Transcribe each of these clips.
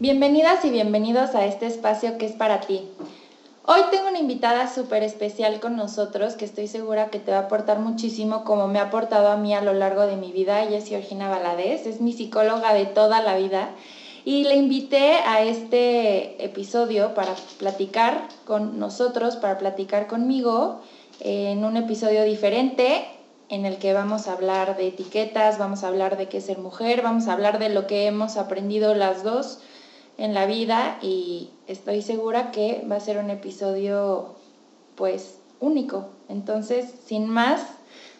Bienvenidas y bienvenidos a este espacio que es para ti. Hoy tengo una invitada súper especial con nosotros que estoy segura que te va a aportar muchísimo como me ha aportado a mí a lo largo de mi vida. Ella es Georgina Valadez, es mi psicóloga de toda la vida y le invité a este episodio para platicar con nosotros, para platicar conmigo en un episodio diferente en el que vamos a hablar de etiquetas, vamos a hablar de qué es ser mujer, vamos a hablar de lo que hemos aprendido las dos en la vida y estoy segura que va a ser un episodio pues único. Entonces, sin más,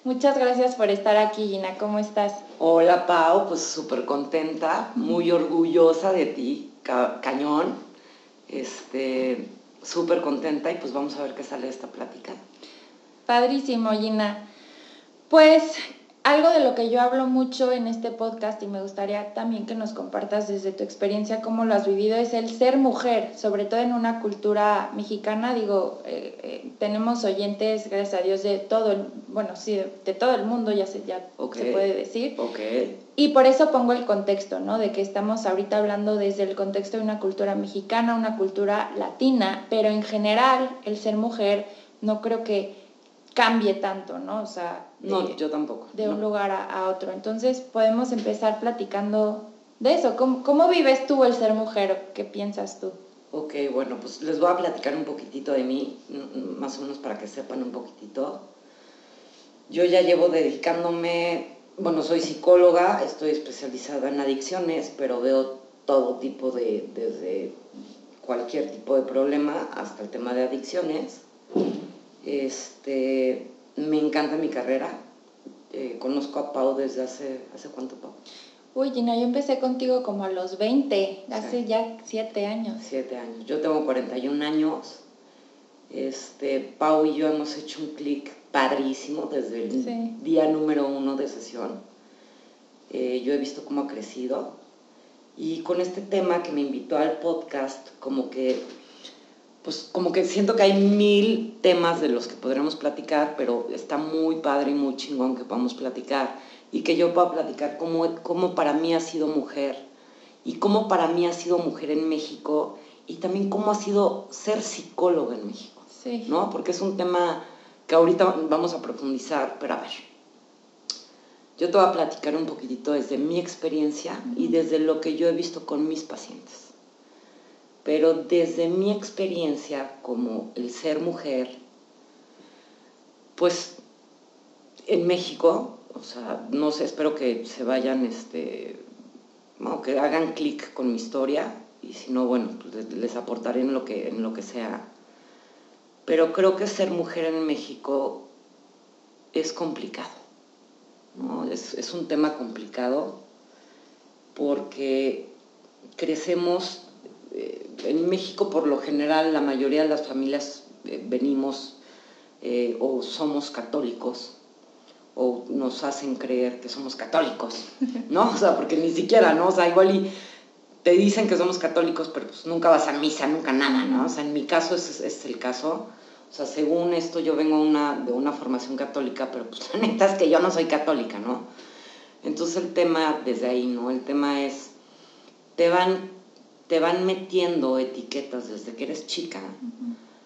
muchas gracias por estar aquí, Gina. ¿Cómo estás? Hola, Pau, pues súper contenta, muy orgullosa de ti, cañón. Este, súper contenta y pues vamos a ver qué sale de esta plática. Padrísimo, Gina. Pues algo de lo que yo hablo mucho en este podcast y me gustaría también que nos compartas desde tu experiencia cómo lo has vivido es el ser mujer, sobre todo en una cultura mexicana. Digo, eh, eh, tenemos oyentes, gracias a Dios, de todo el, bueno, sí, de, todo el mundo, ya, se, ya se puede decir. Okay. Y por eso pongo el contexto, ¿no? De que estamos ahorita hablando desde el contexto de una cultura mexicana, una cultura latina, pero en general el ser mujer no creo que cambie tanto, ¿no? O sea, no, yo tampoco. De un lugar a, otro. Entonces podemos empezar platicando de eso. ¿Cómo, vives tú el ser mujer? ¿Qué piensas tú? Ok, bueno, pues les voy a platicar un poquitito de mí, más o menos para que sepan un poquitito. Yo ya llevo dedicándome, bueno, soy psicóloga, estoy especializada en adicciones, pero veo todo tipo de, desde cualquier tipo de problema hasta el tema de adicciones. Este, me encanta mi carrera. Eh, conozco a Pau desde hace, ¿hace cuánto, Pau? Uy, Gina, yo empecé contigo como a los 20, hace ya 7 años. 7 años. Yo tengo 41 años. Este, Pau y yo hemos hecho un clic padrísimo desde el día número uno de sesión. Eh, yo he visto cómo ha crecido. Y con este tema que me invitó al podcast, como que pues como que siento que hay mil temas de los que podremos platicar, pero está muy padre y muy chingón que podamos platicar y que yo pueda platicar cómo, cómo para mí ha sido mujer y cómo para mí ha sido mujer en México y también cómo ha sido ser psicóloga en México, sí. ¿no? Porque es un tema que ahorita vamos a profundizar, pero a ver, yo te voy a platicar un poquitito desde mi experiencia y desde lo que yo he visto con mis pacientes. Pero desde mi experiencia como el ser mujer, pues en México, o sea, no sé, espero que se vayan, este, que hagan clic con mi historia y si no, bueno, pues les aportaré en lo que, en lo que sea. Pero creo que ser mujer en México es complicado, ¿no? Es, es un tema complicado porque crecemos en México por lo general la mayoría de las familias eh, venimos eh, o somos católicos o nos hacen creer que somos católicos, ¿no? O sea, porque ni siquiera, ¿no? O sea, igual y te dicen que somos católicos, pero pues nunca vas a misa, nunca nada, ¿no? O sea, en mi caso ese es, el caso. O sea, según esto yo vengo una, de una formación católica, pero pues la neta es que yo no soy católica, ¿no? Entonces el tema desde ahí, ¿no? El tema es, te van te van metiendo etiquetas desde que eres chica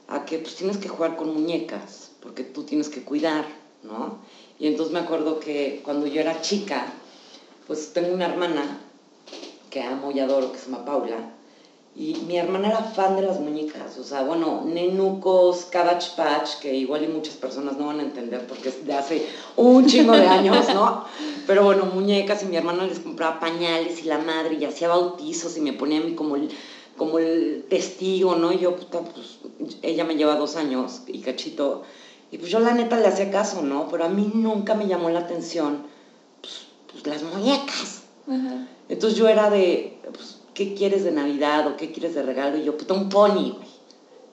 a que pues tienes que jugar con muñecas, porque tú tienes que cuidar, ¿no? Y entonces me acuerdo que cuando yo era chica, pues tengo una hermana que amo y adoro, que se llama Paula, y mi hermana era fan de las muñecas, o sea, bueno, nenucos, cabbage patch, que igual y muchas personas no van a entender porque es de hace un chingo de años, ¿no? Pero bueno, muñecas y mi hermana les compraba pañales y la madre y hacía bautizos y me ponía a mí como el, como el testigo, ¿no? Y yo, puta, pues ella me lleva dos años y cachito, y pues yo la neta le hacía caso, ¿no? Pero a mí nunca me llamó la atención pues, pues, las muñecas. Entonces yo era de, ¿qué quieres de Navidad o qué quieres de regalo? Y yo, puta, un pony, güey.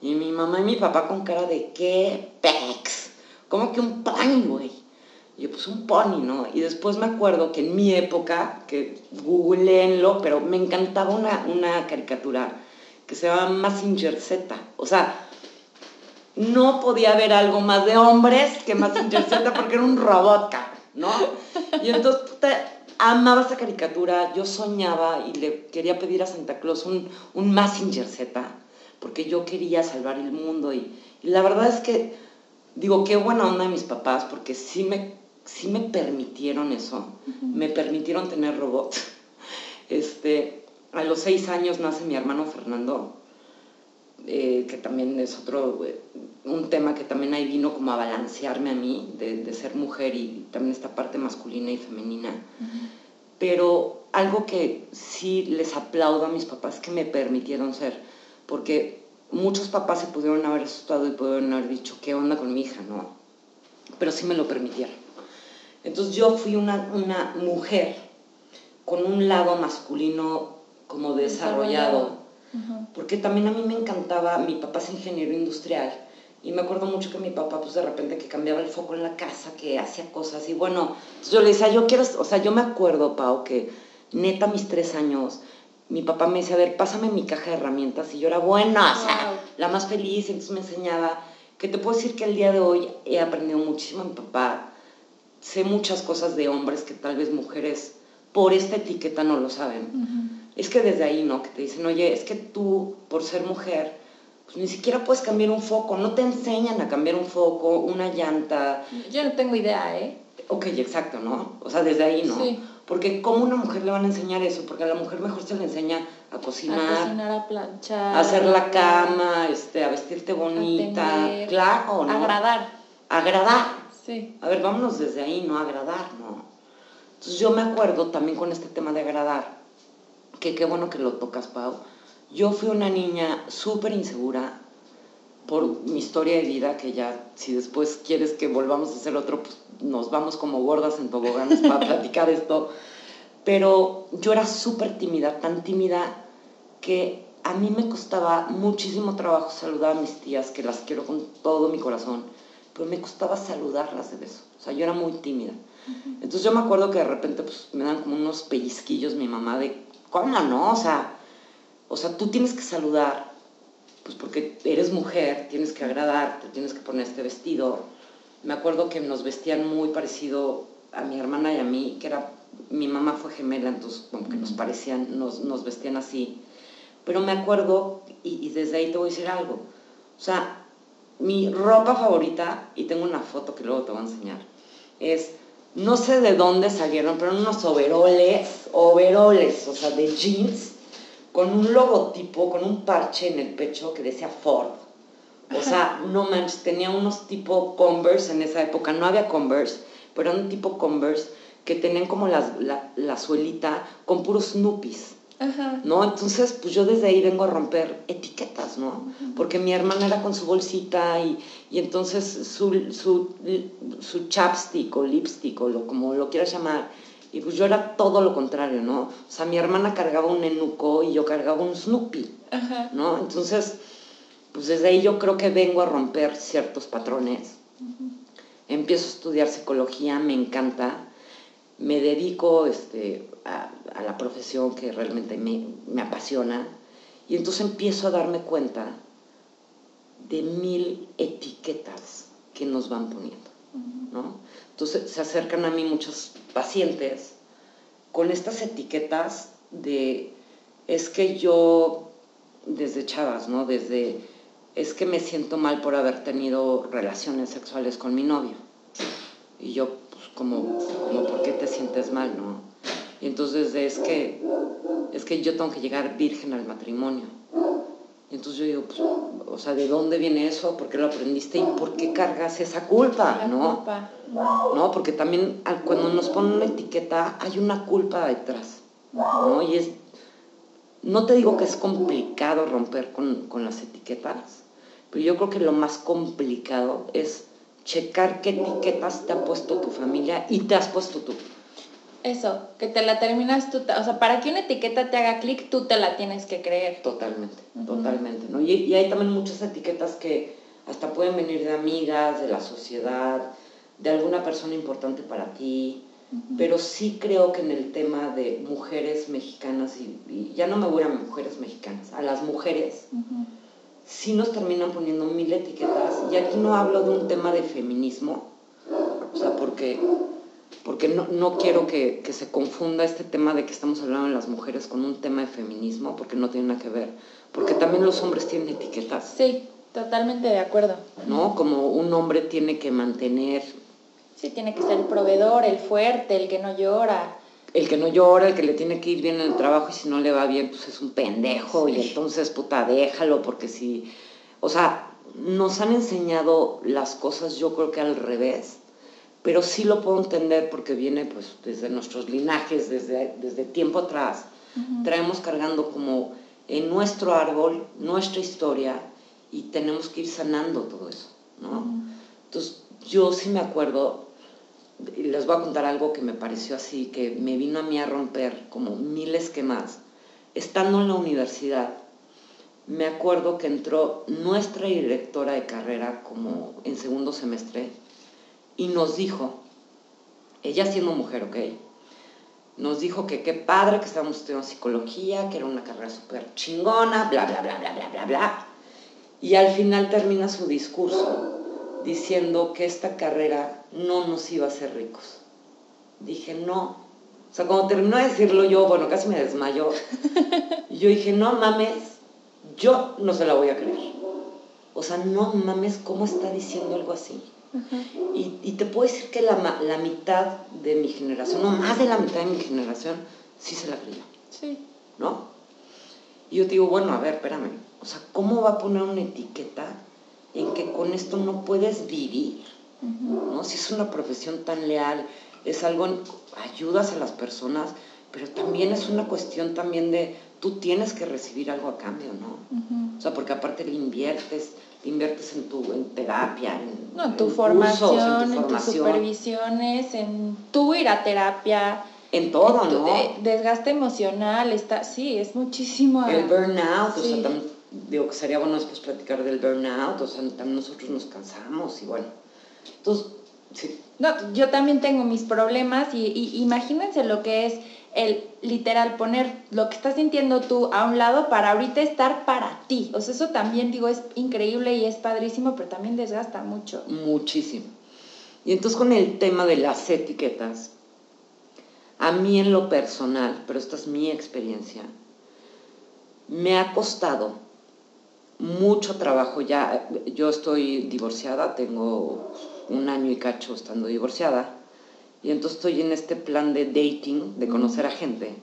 Y mi mamá y mi papá con cara de, ¿qué pex? ¿Cómo que un pony, güey? Y yo, pues un pony, ¿no? Y después me acuerdo que en mi época, que googleenlo, pero me encantaba una, una caricatura que se llama Massinger Z. O sea, no podía haber algo más de hombres que Massinger Z porque era un robot, ¿no? Y entonces amaba esa caricatura, yo soñaba y le quería pedir a Santa Claus un, un Massinger Z, porque yo quería salvar el mundo. Y, la verdad es que, digo, qué buena onda de mis papás, porque sí me, sí me permitieron eso, me permitieron tener robots. Este, a los seis años nace mi hermano Fernando, eh, que también es otro, eh, un tema que también ahí vino como a balancearme a mí, de, ser mujer y también esta parte masculina y femenina. Pero algo que sí les aplaudo a mis papás que me permitieron ser, porque muchos papás se pudieron haber asustado y pudieron haber dicho, ¿qué onda con mi hija? No, pero sí me lo permitieron. Entonces yo fui una, una mujer con un lado masculino como desarrollado, porque también a mí me encantaba, mi papá es ingeniero industrial, y me acuerdo mucho que mi papá, pues de repente que cambiaba el foco en la casa, que hacía cosas. Y bueno, yo le decía, yo quiero, o sea, yo me acuerdo, Pau, que neta mis tres años, mi papá me decía, a ver, pásame mi caja de herramientas. Y yo era buena, o sea, la más feliz. Entonces me enseñaba, que te puedo decir que el día de hoy he aprendido muchísimo a mi papá. Sé muchas cosas de hombres que tal vez mujeres por esta etiqueta no lo saben. Es que desde ahí, ¿no? Que te dicen, oye, es que tú, por ser mujer, pues, ni siquiera puedes cambiar un foco, no te enseñan a cambiar un foco, una llanta. Yo no tengo idea, ¿eh? Ok, exacto, ¿no? O sea, desde ahí, ¿no? Sí. Porque ¿cómo a una mujer le van a enseñar eso? Porque a la mujer mejor se le enseña a cocinar. A cocinar, a planchar. A hacer la cama, este, a vestirte bonita. A claro, ¿no? Agradar. Agradar. Sí. A ver, vámonos desde ahí, ¿no? Agradar, ¿no? Entonces yo me acuerdo también con este tema de agradar, que qué bueno que lo tocas, Pau yo fui una niña súper insegura por mi historia de vida, que ya si después quieres que volvamos a hacer otro, pues nos vamos como gordas en toboganes para platicar esto. Pero yo era súper tímida, tan tímida que a mí me costaba muchísimo trabajo saludar a mis tías, que las quiero con todo mi corazón, pero me costaba saludarlas de beso. O sea, yo era muy tímida. Entonces yo me acuerdo que de repente pues, me dan como unos pellizquillos mi mamá de, ¿cómo no? O sea, o sea, tú tienes que saludar, pues porque eres mujer, tienes que agradar, tienes que poner este vestido. Me acuerdo que nos vestían muy parecido a mi hermana y a mí, que era, mi mamá fue gemela, entonces como que nos parecían, nos, nos vestían así. Pero me acuerdo, y, y desde ahí te voy a decir algo, o sea, mi ropa favorita, y tengo una foto que luego te voy a enseñar, es, no sé de dónde salieron, pero unos overoles, overoles, o sea, de jeans, con un logotipo, con un parche en el pecho que decía Ford. O sea, no manches, tenía unos tipo Converse en esa época, no había Converse, pero un tipo Converse que tenían como la, la, suelita con puros Snoopies. ¿No? Entonces, pues yo desde ahí vengo a romper etiquetas, ¿no? Porque mi hermana era con su bolsita y, y entonces su, su, su, chapstick o lipstick o lo, como lo quieras llamar, y pues yo era todo lo contrario, ¿no? O sea, mi hermana cargaba un enuco y yo cargaba un Snoopy, ¿no? Entonces, pues desde ahí yo creo que vengo a romper ciertos patrones. Empiezo a estudiar psicología, me encanta. Me dedico este, a, la profesión que realmente me, me apasiona. Y entonces empiezo a darme cuenta de mil etiquetas que nos van poniendo, ¿no? Entonces se acercan a mí muchos pacientes con estas etiquetas de, es que yo, desde chavas, ¿no? Desde, es que me siento mal por haber tenido relaciones sexuales con mi novio. Y yo, pues, como, como ¿por qué te sientes mal, no? Y entonces es que, es que yo tengo que llegar virgen al matrimonio. Y entonces yo digo, pues, o sea, ¿de dónde viene eso? ¿Por qué lo aprendiste? ¿Y por qué cargas esa culpa? ¿no? ¿no? Porque también cuando nos ponen una etiqueta hay una culpa detrás, ¿no? Y es, no te digo que es complicado romper con, con las etiquetas, pero yo creo que lo más complicado es checar qué etiquetas te ha puesto tu familia y te has puesto tú. Eso, que te la terminas tú, o sea, para que una etiqueta te haga clic, tú te la tienes que creer. Totalmente, totalmente, ¿no? Y, y, hay también muchas etiquetas que hasta pueden venir de amigas, de la sociedad, de alguna persona importante para ti, pero sí creo que en el tema de mujeres mexicanas, y, ya no me voy a mujeres mexicanas, a las mujeres, sí nos terminan poniendo mil etiquetas, y aquí no hablo de un tema de feminismo, o sea, porque porque no, no quiero que, que, se confunda este tema de que estamos hablando de las mujeres con un tema de feminismo, porque no tiene nada que ver, porque también los hombres tienen etiquetas. Sí, totalmente de acuerdo. ¿No? Como un hombre tiene que mantener... Sí, tiene que ser el proveedor, el fuerte, el que no llora. El que no llora, el que le tiene que ir bien en el trabajo y si no le va bien, pues es un pendejo y entonces, puta, déjalo, porque si... O sea, nos han enseñado las cosas yo creo que al revés pero sí lo puedo entender porque viene pues desde nuestros linajes, desde, desde tiempo atrás. Traemos cargando como en nuestro árbol nuestra historia y tenemos que ir sanando todo eso, ¿no? Entonces yo sí me acuerdo, y les voy a contar algo que me pareció así, que me vino a mí a romper como mil esquemas. Estando en la universidad, me acuerdo que entró nuestra directora de carrera como en segundo semestre, y nos dijo, ella siendo mujer, ¿ok? Nos dijo que qué padre que estábamos estudiando psicología, que era una carrera súper chingona, bla, bla, bla, bla, bla, bla, bla. Y al final termina su discurso diciendo que esta carrera no nos iba a hacer ricos. Dije, no. O sea, cuando terminó de decirlo yo, bueno, casi me desmayó. Yo dije, no mames, yo no se la voy a creer. O sea, no mames, ¿cómo está diciendo algo así? Y, te puedo decir que la, la, mitad de mi generación, no más de la mitad de mi generación, sí se la creyó. Sí. ¿No? Y yo digo, bueno, a ver, espérame. O sea, ¿cómo va a poner una etiqueta en que con esto no puedes vivir? ¿No? Si es una profesión tan leal, es algo, ayudas a las personas, pero también es una cuestión también de, tú tienes que recibir algo a cambio, ¿no? O sea, porque aparte le inviertes, inviertes en tu en terapia, en, no, tu formación, en, tus supervisiones, en tu ir a terapia. En todo, ¿no? desgaste emocional, está, sí, es muchísimo. El burnout, o sea, también, digo que sería bueno después platicar del burnout, o sea, también nosotros nos cansamos y bueno. Entonces, sí. No, yo también tengo mis problemas y, y imagínense lo que es el literal poner lo que estás sintiendo tú a un lado para ahorita estar para ti. O sea, eso también digo es increíble y es padrísimo, pero también desgasta mucho. Muchísimo. Y entonces con el tema de las etiquetas, a mí en lo personal, pero esta es mi experiencia, me ha costado mucho trabajo ya. Yo estoy divorciada, tengo un año y cacho estando divorciada y entonces estoy en este plan de dating, de conocer a gente.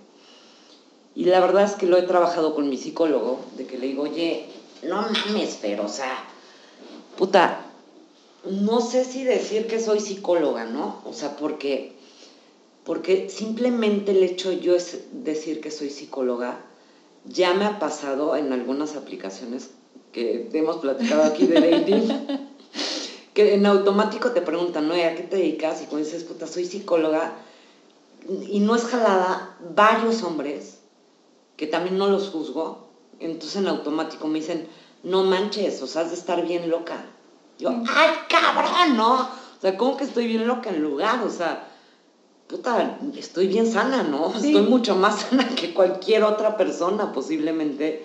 Y la verdad es que lo he trabajado con mi psicólogo, de que le digo, oye, no mames, pero, o sea, puta, no sé si decir que soy psicóloga, ¿no? O sea, porque, porque simplemente el hecho de yo es decir que soy psicóloga, ya me ha pasado en algunas aplicaciones que hemos platicado aquí de dating. Que en automático te preguntan, ¿no? ¿A qué te dedicas? Y cuando dices, puta, soy psicóloga, y no es jalada, varios hombres, que también no los juzgo, entonces en automático me dicen, no manches, o sea, has de estar bien loca. Yo, ¡ay, cabrón, no! O sea, ¿cómo que estoy bien loca en lugar? O sea, puta, estoy bien sana, ¿no? Estoy mucho más sana que cualquier otra persona posiblemente,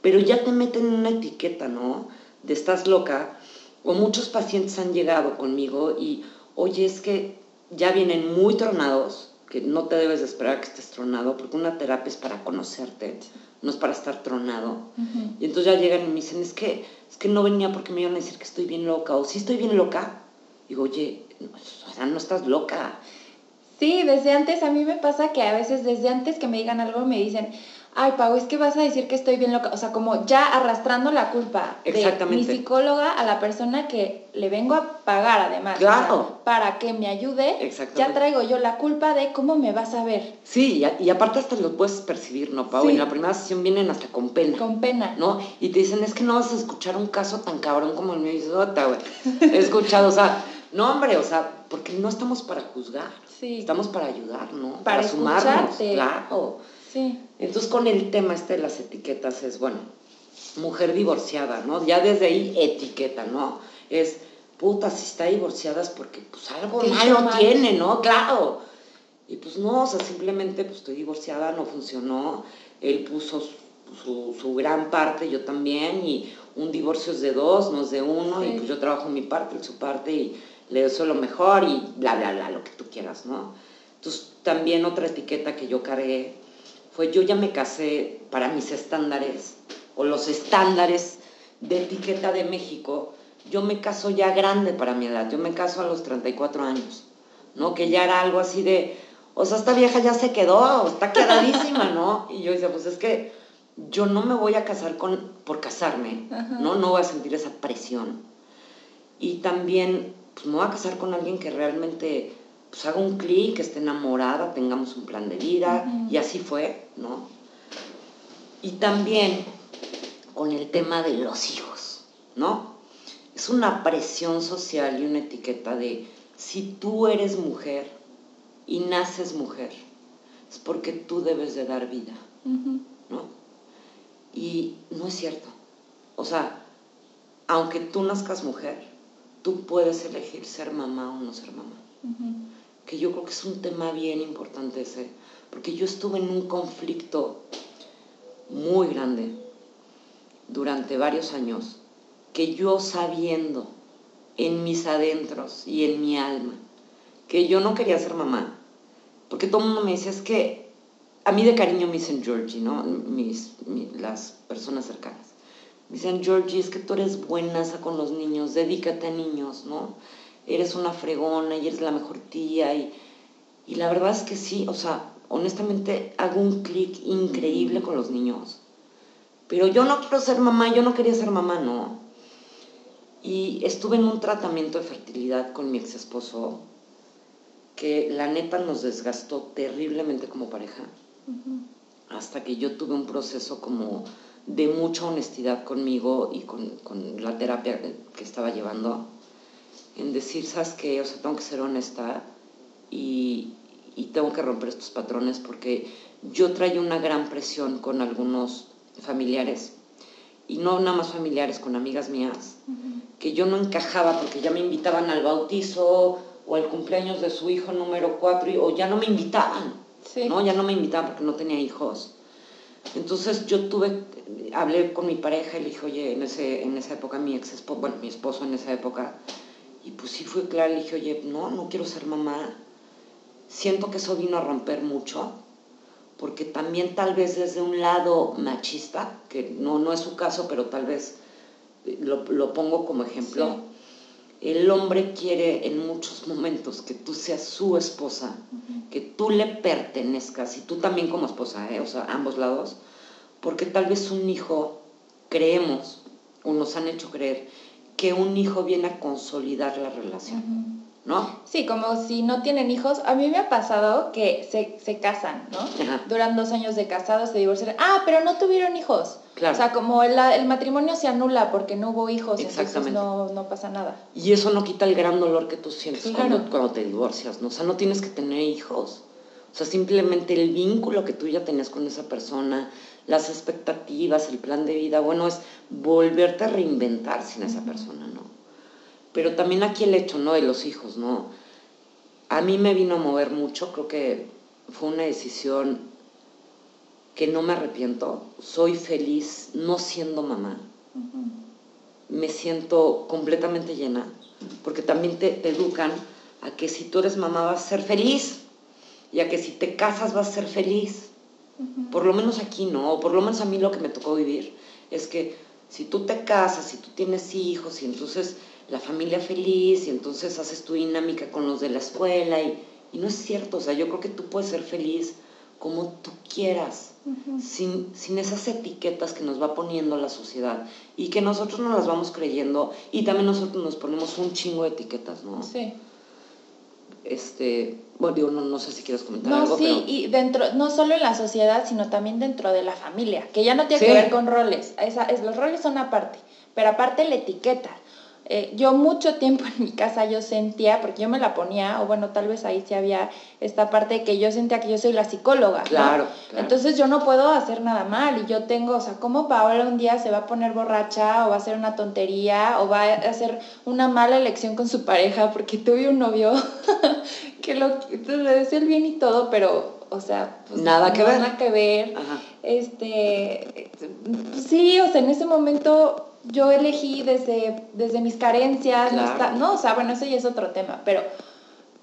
pero ya te meten en una etiqueta, ¿no? De estás loca o muchos pacientes han llegado conmigo y, oye, es que ya vienen muy tronados, que no te debes de esperar que estés tronado, porque una terapia es para conocerte, no es para estar tronado. Y entonces ya llegan y me dicen, es que, es que no venía porque me iban a decir que estoy bien loca, o si estoy bien loca. Digo, oye, o sea, no estás loca. Sí, desde antes a mí me pasa que a veces desde antes que me digan algo me dicen, ay, Pau, es que vas a decir que estoy bien loca. O sea, como ya arrastrando la culpa de mi psicóloga a la persona que le vengo a pagar además. Claro. para que me ayude, ya traigo yo la culpa de cómo me vas a ver. Sí, y, aparte hasta lo puedes percibir, ¿no, Pau? En la primera sesión vienen hasta con pena. Con pena. ¿No? Y te dicen, es que no vas a escuchar un caso tan cabrón como el mío. Y dices, güey. He escuchado, o sea, no, hombre, o sea, porque no estamos para juzgar. Sí. Estamos para ayudar, ¿no? Para, para sumarnos, claro. Sí. Entonces con el tema este de las etiquetas es, bueno, mujer divorciada, ¿no? Ya desde ahí etiqueta, ¿no? Es, puta, si está divorciada es porque pues algo malo tiene, ¿no? Claro. Y pues no, o sea, simplemente pues estoy divorciada, no funcionó. Él puso su, su, gran parte, yo también, y un divorcio es de dos, no es de uno, y pues yo trabajo mi parte, él su parte, y le deseo lo mejor, y bla, bla, bla, lo que tú quieras, ¿no? Entonces, también otra etiqueta que yo cargué fue yo ya me casé para mis estándares, o los estándares de etiqueta de México, yo me caso ya grande para mi edad, yo me caso a los 34 años, ¿no? Que ya era algo así de, o sea, esta vieja ya se quedó, está quedadísima, ¿no? Y yo decía, pues es que yo no me voy a casar con, por casarme, ¿no? No voy a sentir esa presión. Y también, pues me voy a casar con alguien que realmente, pues haga un clic, que esté enamorada, tengamos un plan de vida, y así fue, ¿no? Y también con el tema de los hijos, ¿no? Es una presión social y una etiqueta de, si tú eres mujer, y naces mujer, es porque tú debes de dar vida, ¿no? Y no es cierto. O sea, aunque tú nazcas mujer, tú puedes elegir ser mamá o no ser mamá. Que yo creo que es un tema bien importante ese, porque yo estuve en un conflicto muy grande durante varios años, que yo sabiendo en mis adentros y en mi alma que yo no quería ser mamá, porque todo el mundo me dice, es que a mí de cariño me dicen Georgie, ¿no? Mis, las personas cercanas. Me dicen, Georgie, es que tú eres buena con los niños, dedícate a niños, ¿no? Eres una fregona y eres la mejor tía. Y, y la verdad es que sí, o sea, honestamente hago un clic increíble con los niños. Pero yo no quiero ser mamá, yo no quería ser mamá, no. Y estuve en un tratamiento de fertilidad con mi ex esposo que la neta nos desgastó terriblemente como pareja, hasta que yo tuve un proceso como de mucha honestidad conmigo y con, la terapia que estaba llevando, en decir, ¿sabes qué? O sea, tengo que ser honesta y, y tengo que romper estos patrones porque yo traía una gran presión con algunos familiares y no nada más familiares, con amigas mías, que yo no encajaba porque ya me invitaban al bautizo o el cumpleaños de su hijo número 4 o ya no me invitaban, ¿no? Ya no me invitaban porque no tenía hijos. Entonces yo tuve, hablé con mi pareja y le dije, oye, en, ese, en esa época mi ex esposo, bueno, mi esposo en esa época, y pues sí fue claro, le dije, oye, no, no quiero ser mamá. Siento que eso vino a romper mucho, porque también tal vez desde un lado machista, que no, no es su caso, pero tal vez lo, lo pongo como ejemplo, el hombre quiere en muchos momentos que tú seas su esposa, que tú le pertenezcas, y tú también como esposa, ¿eh? o sea, ambos lados, porque tal vez un hijo, creemos, o nos han hecho creer, que un hijo viene a consolidar la relación. ¿no? Sí, como si no tienen hijos. A mí me ha pasado que se, se casan, ¿no? Duran dos años de casados, se divorcian. Ah, pero no tuvieron hijos. Claro. O sea, como el, el, matrimonio se anula porque no hubo hijos, entonces no, no, pasa nada. Y eso no quita el gran dolor que tú sientes cuando, cuando, te divorcias, ¿no? O sea, no tienes que tener hijos. O sea, simplemente el vínculo que tú ya tenías con esa persona, las expectativas, el plan de vida, bueno, es volverte a reinventar sin esa persona, ¿no? Pero también aquí el hecho, ¿no? De los hijos, ¿no? A mí me vino a mover mucho, creo que fue una decisión que no me arrepiento. Soy feliz no siendo mamá. Me siento completamente llena, porque también te, educan a que si tú eres mamá vas a ser feliz y a que si te casas vas a ser feliz. Por lo menos aquí no, o por lo menos a mí lo que me tocó vivir es que si tú te casas, si tú tienes hijos y entonces la familia feliz y entonces haces tu dinámica con los de la escuela y, no es cierto, o sea, yo creo que tú puedes ser feliz como tú quieras, sin, sin, esas etiquetas que nos va poniendo la sociedad y que nosotros no las vamos creyendo y también nosotros nos ponemos un chingo de etiquetas, ¿no? Sí. Este, bueno, digo, no, no sé si quieres comentar algo. No, sí, y dentro, no solo en la sociedad, sino también dentro de la familia, que ya no tiene que ver con roles, Esa, es, los roles son aparte, pero aparte la etiqueta. Eh, yo mucho tiempo en mi casa yo sentía, porque yo me la ponía, o bueno, tal vez ahí sí había esta parte de que yo sentía que yo soy la psicóloga. Claro, Entonces yo no puedo hacer nada mal y yo tengo, o sea, ¿cómo Paola un día se va a poner borracha o va a hacer una tontería o va a hacer una mala elección con su pareja porque tuve un novio que lo, le decía el bien y todo, pero o sea, pues, nada que ver. Nada que ver. Este, sí, o sea, en ese momento yo elegí desde, desde mis carencias, no, o sea, bueno, eso ya es otro tema, pero...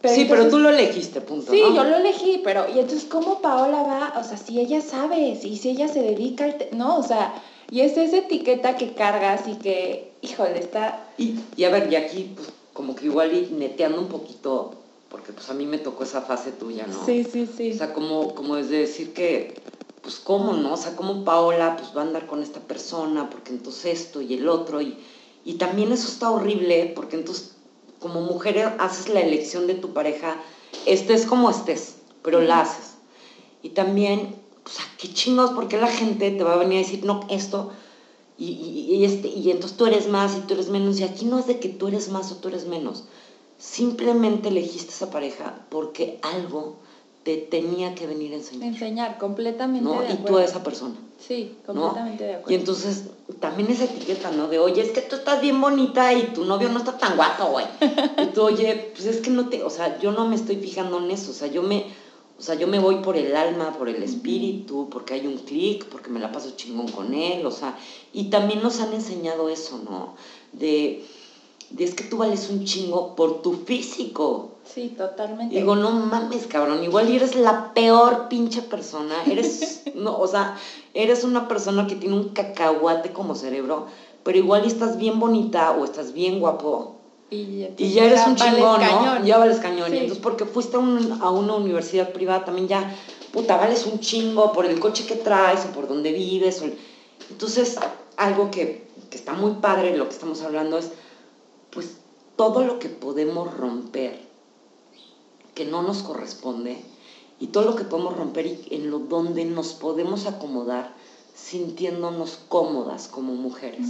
sí, pero tú lo elegiste, punto. Sí, yo lo elegí, pero, y entonces, ¿cómo Paola va? O sea, si ella sabe, si, si ella se dedica al... no, o sea, y es esa etiqueta que cargas y que, híjole, está... Y, y a ver, y aquí, pues, como que igual y neteando un poquito porque pues a mí me tocó esa fase tuya, ¿no? Sí, sí, sí. O sea, como, como es de decir que, pues cómo, ¿no? O sea, como Paola pues va a andar con esta persona, porque entonces esto y el otro, y, y también eso está horrible, porque entonces como mujer haces la elección de tu pareja, estés como estés, pero la haces. Y también, o sea, qué chingos, porque la gente te va a venir a decir, no, esto, y, y, y, este, y entonces tú eres más y tú eres menos, y aquí no es de que tú eres más o tú eres menos simplemente elegiste esa pareja porque algo te tenía que venir a enseñar. Enseñar, completamente ¿no? y tú a esa persona. Sí, completamente de acuerdo. Y entonces también esa etiqueta, ¿no? De, oye, es que tú estás bien bonita y tu novio no está tan guapo, güey. y tú, oye, pues es que no te, o sea, yo no me estoy fijando en eso, o sea, yo me, o sea, yo me voy por el alma, por el espíritu, porque hay un clic, porque me la paso chingón con él, o sea, y también nos han enseñado eso, ¿no? De es que tú vales un chingo por tu físico. Sí, totalmente. Digo, no mames, cabrón, igual eres la peor pinche persona. Eres, no, o sea, eres una persona que tiene un cacahuate como cerebro, pero igual estás bien bonita o estás bien guapo. Y, ya eres un chingón, ¿no? Ya vales cañón. Y entonces, porque fuiste a, a una universidad privada, también ya, puta, vales un chingo por el coche que traes o por donde vives. Entonces, algo que, que está muy padre, lo que estamos hablando es pues todo lo que podemos romper que no nos corresponde y todo lo que podemos romper y en lo donde nos podemos acomodar sintiéndonos cómodas como mujeres.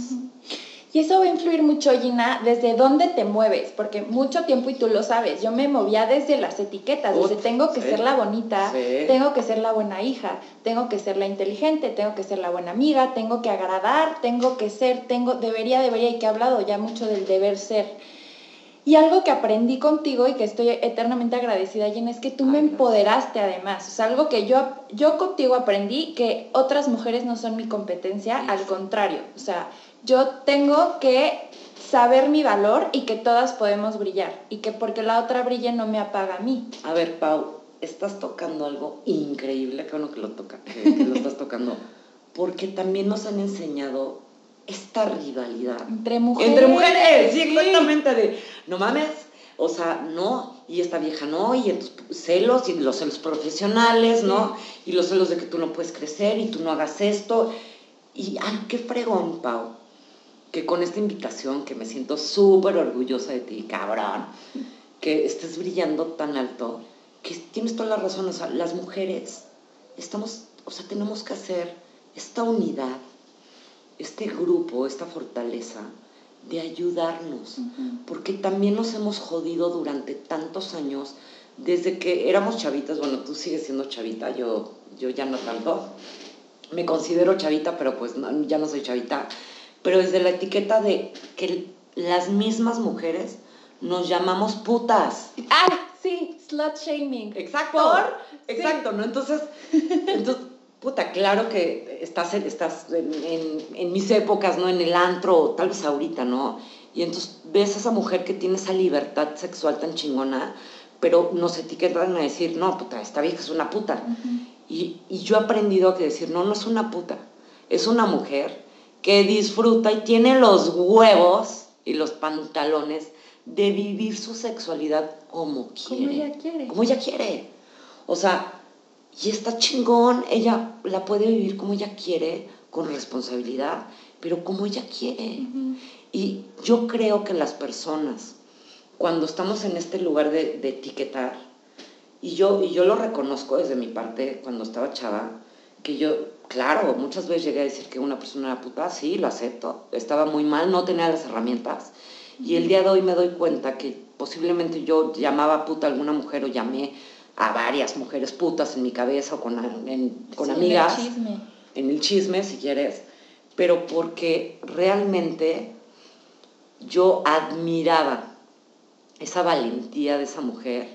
Y eso va a influir mucho, Gina, desde dónde te mueves, porque mucho tiempo, y tú lo sabes, yo me movía desde las etiquetas, desde tengo que ser la bonita, tengo que ser la buena hija, tengo que ser la inteligente, tengo que ser la buena amiga, tengo que agradar, tengo que ser, tengo, debería, debería, y que he hablado ya mucho del deber ser. Y algo que aprendí contigo y que estoy eternamente agradecida, Gina, es que tú me empoderaste además. O sea, algo que yo, yo contigo aprendí que otras mujeres no son mi competencia, al contrario. O sea, yo tengo que saber mi valor y que todas podemos brillar y que porque la otra brille no me apaga a mí. A ver, Pau, estás tocando algo increíble, que bueno que lo, toca, que, lo estás tocando, porque también nos han enseñado esta rivalidad. Entre mujeres. Entre mujeres, sí, exactamente, de, no mames, o sea, no, y esta vieja no, y entonces celos, y los celos profesionales, ¿no? Y los celos de que tú no puedes crecer y tú no hagas esto. Y, ay, qué fregón, Pau que con esta invitación, que me siento súper orgullosa de ti, cabrón, que estés brillando tan alto, que tienes toda la razón, o sea, las mujeres estamos, o sea, tenemos que hacer esta unidad, este grupo, esta fortaleza de ayudarnos, porque también nos hemos jodido durante tantos años, desde que éramos chavitas, bueno, tú sigues siendo chavita, yo, yo ya no tanto, me considero chavita, pero pues ya no soy chavita, pero desde la etiqueta de que las mismas mujeres nos llamamos putas. Ah, sí, slut shaming. Exacto. Exacto, ¿no? Entonces, entonces, puta, claro que estás, estás en, mis épocas, ¿no? En el antro, tal vez ahorita, ¿no? Y entonces ves a esa mujer que tiene esa libertad sexual tan chingona, pero nos etiquetan a decir, no, puta, esta vieja es una puta. y, y yo he aprendido a que decir, no, no es una puta, es una mujer que disfruta y tiene los huevos y los pantalones de vivir su sexualidad como quiere. Como ella quiere. Como ella quiere. O sea, y está chingón, ella la puede vivir como ella quiere, con responsabilidad, pero como ella quiere. Y yo creo que las personas, cuando estamos en este lugar de, de etiquetar, y yo, y yo lo reconozco desde mi parte cuando estaba chava, que yo Claro, muchas veces llegué a decir que una persona era puta, sí, lo acepto. Estaba muy mal, no tenía las herramientas. Y el día de hoy me doy cuenta que posiblemente yo llamaba puta a alguna mujer o llamé a varias mujeres putas en mi cabeza o con, con amigas. En el chisme. En el chisme, si quieres. Pero porque realmente yo admiraba esa valentía de esa mujer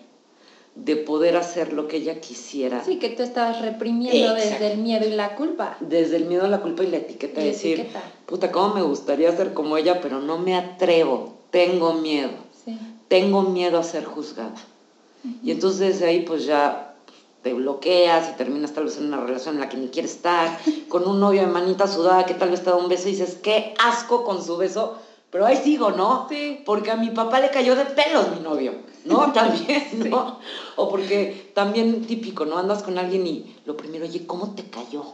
de poder hacer lo que ella quisiera. Sí, que tú estabas reprimiendo desde el miedo y la culpa. Desde el miedo, la culpa y la etiqueta. Y decir, puta, cómo me gustaría ser como ella, pero no me atrevo, tengo miedo. Tengo miedo a ser juzgada. Y entonces ahí pues ya te bloqueas y terminas tal vez en una relación en la que ni quieres estar, con un novio de manita sudada que tal vez te da un beso y dices, qué asco con su beso, pero ahí sigo, ¿no? Sí. Porque a mi papá le cayó de pelos mi novio, ¿no? También, ¿no? O porque también típico, ¿no? Andas con alguien y lo primero, oye, ¿cómo te cayó?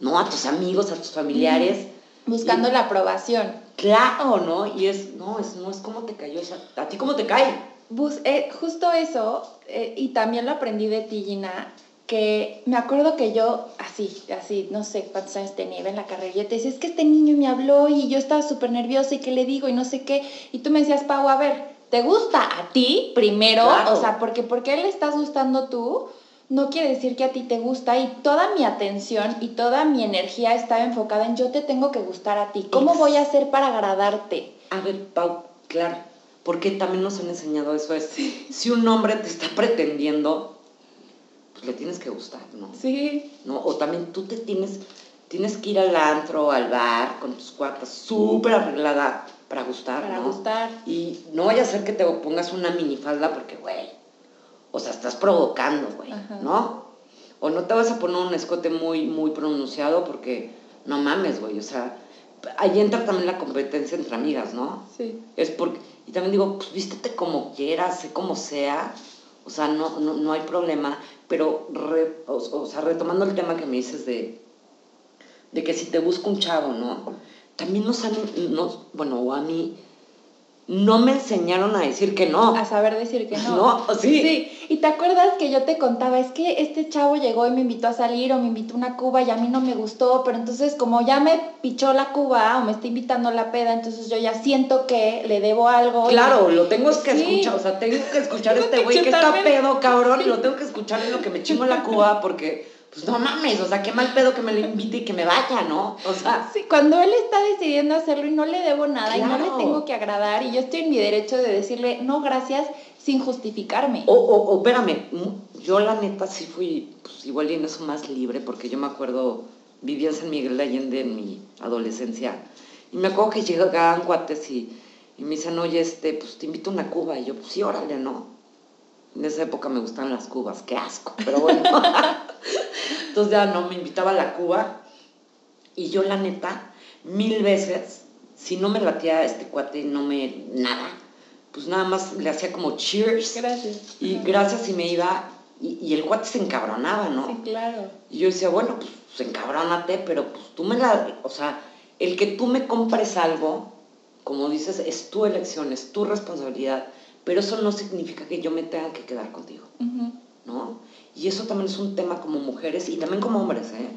¿No? A tus amigos, a tus familiares. Buscando la aprobación. Claro, ¿no? Y es, no, es, no es cómo te cayó, es a, ti cómo te cae. Bus, eh, justo eso, eh, y también lo aprendí de ti, Gina, que me acuerdo que yo, así, así, no sé cuántos años tenía, en la carrera, yo te decía, es que este niño me habló y yo estaba súper nerviosa y qué le digo y no sé qué, y tú me decías, Pau, a ver, ¿te gusta a ti primero? O sea, porque porque él le estás gustando tú, no quiere decir que a ti te gusta y toda mi atención y toda mi energía estaba enfocada en yo te tengo que gustar a ti. ¿Cómo voy a hacer para agradarte? A ver, Pau, claro, porque también nos han enseñado eso, es, si un hombre te está pretendiendo, le tienes que gustar, ¿no? Sí. ¿No? O también tú te tienes, tienes que ir al antro, al bar, con tus cuartas súper arreglada para gustar, Para gustar. Y no vaya a ser que te pongas una minifalda porque, güey, o sea, estás provocando, güey, ¿no? O no te vas a poner un escote muy, muy pronunciado porque, no mames, güey, o sea, ahí entra también la competencia entre amigas, ¿no? Sí. Es porque, y también digo, pues vístete como quieras, sé como sea, o sea, no, no, no hay problema, pero, o, sea, retomando el tema que me dices de, de que si te busca un chavo, ¿no? También nos han, nos, bueno, o a mí, no me enseñaron a decir que no. A saber decir que no. No, sí. Sí. Y te acuerdas que yo te contaba, es que este chavo llegó y me invitó a salir o me invitó a una cuba y a mí no me gustó, pero entonces como ya me pichó la cuba o me está invitando a la peda, entonces yo ya siento que le debo algo. Claro, lo tengo que escuchar, o sea, tengo que escuchar a este güey que está pedo, cabrón, y lo tengo que escuchar en lo que me chingo la cuba porque pues no mames, o sea, qué mal pedo que me lo invite y que me vaya, ¿no? O sea. Sí, cuando él está decidiendo hacerlo y no le debo nada y no le tengo que agradar y yo estoy en mi derecho de decirle no gracias sin justificarme. O, o, o espérame, yo la neta sí fui, pues igual y en eso más libre, porque yo me acuerdo, vivía en San Miguel de Allende en mi adolescencia, y me acuerdo que llegaban cuates y, y me dicen, oye, este, pues te invito a una cuba, y yo, pues sí, órale, ¿no? En esa época me gustaban las cubas, qué asco, pero bueno. Entonces ya no, me invitaba a la cuba y yo la neta, mil veces, si no me latía este cuate, no me, nada, pues nada más le hacía como cheers. Gracias. Y gracias y me iba, y, el cuate se encabronaba, ¿no? Sí, claro. Y yo decía, bueno, pues encabrónate, pero pues tú me la, o sea, el que tú me compres algo, como dices, es tu elección, es tu responsabilidad pero eso no significa que yo me tenga que quedar contigo, ¿no? Y eso también es un tema como mujeres y también como hombres, ¿eh?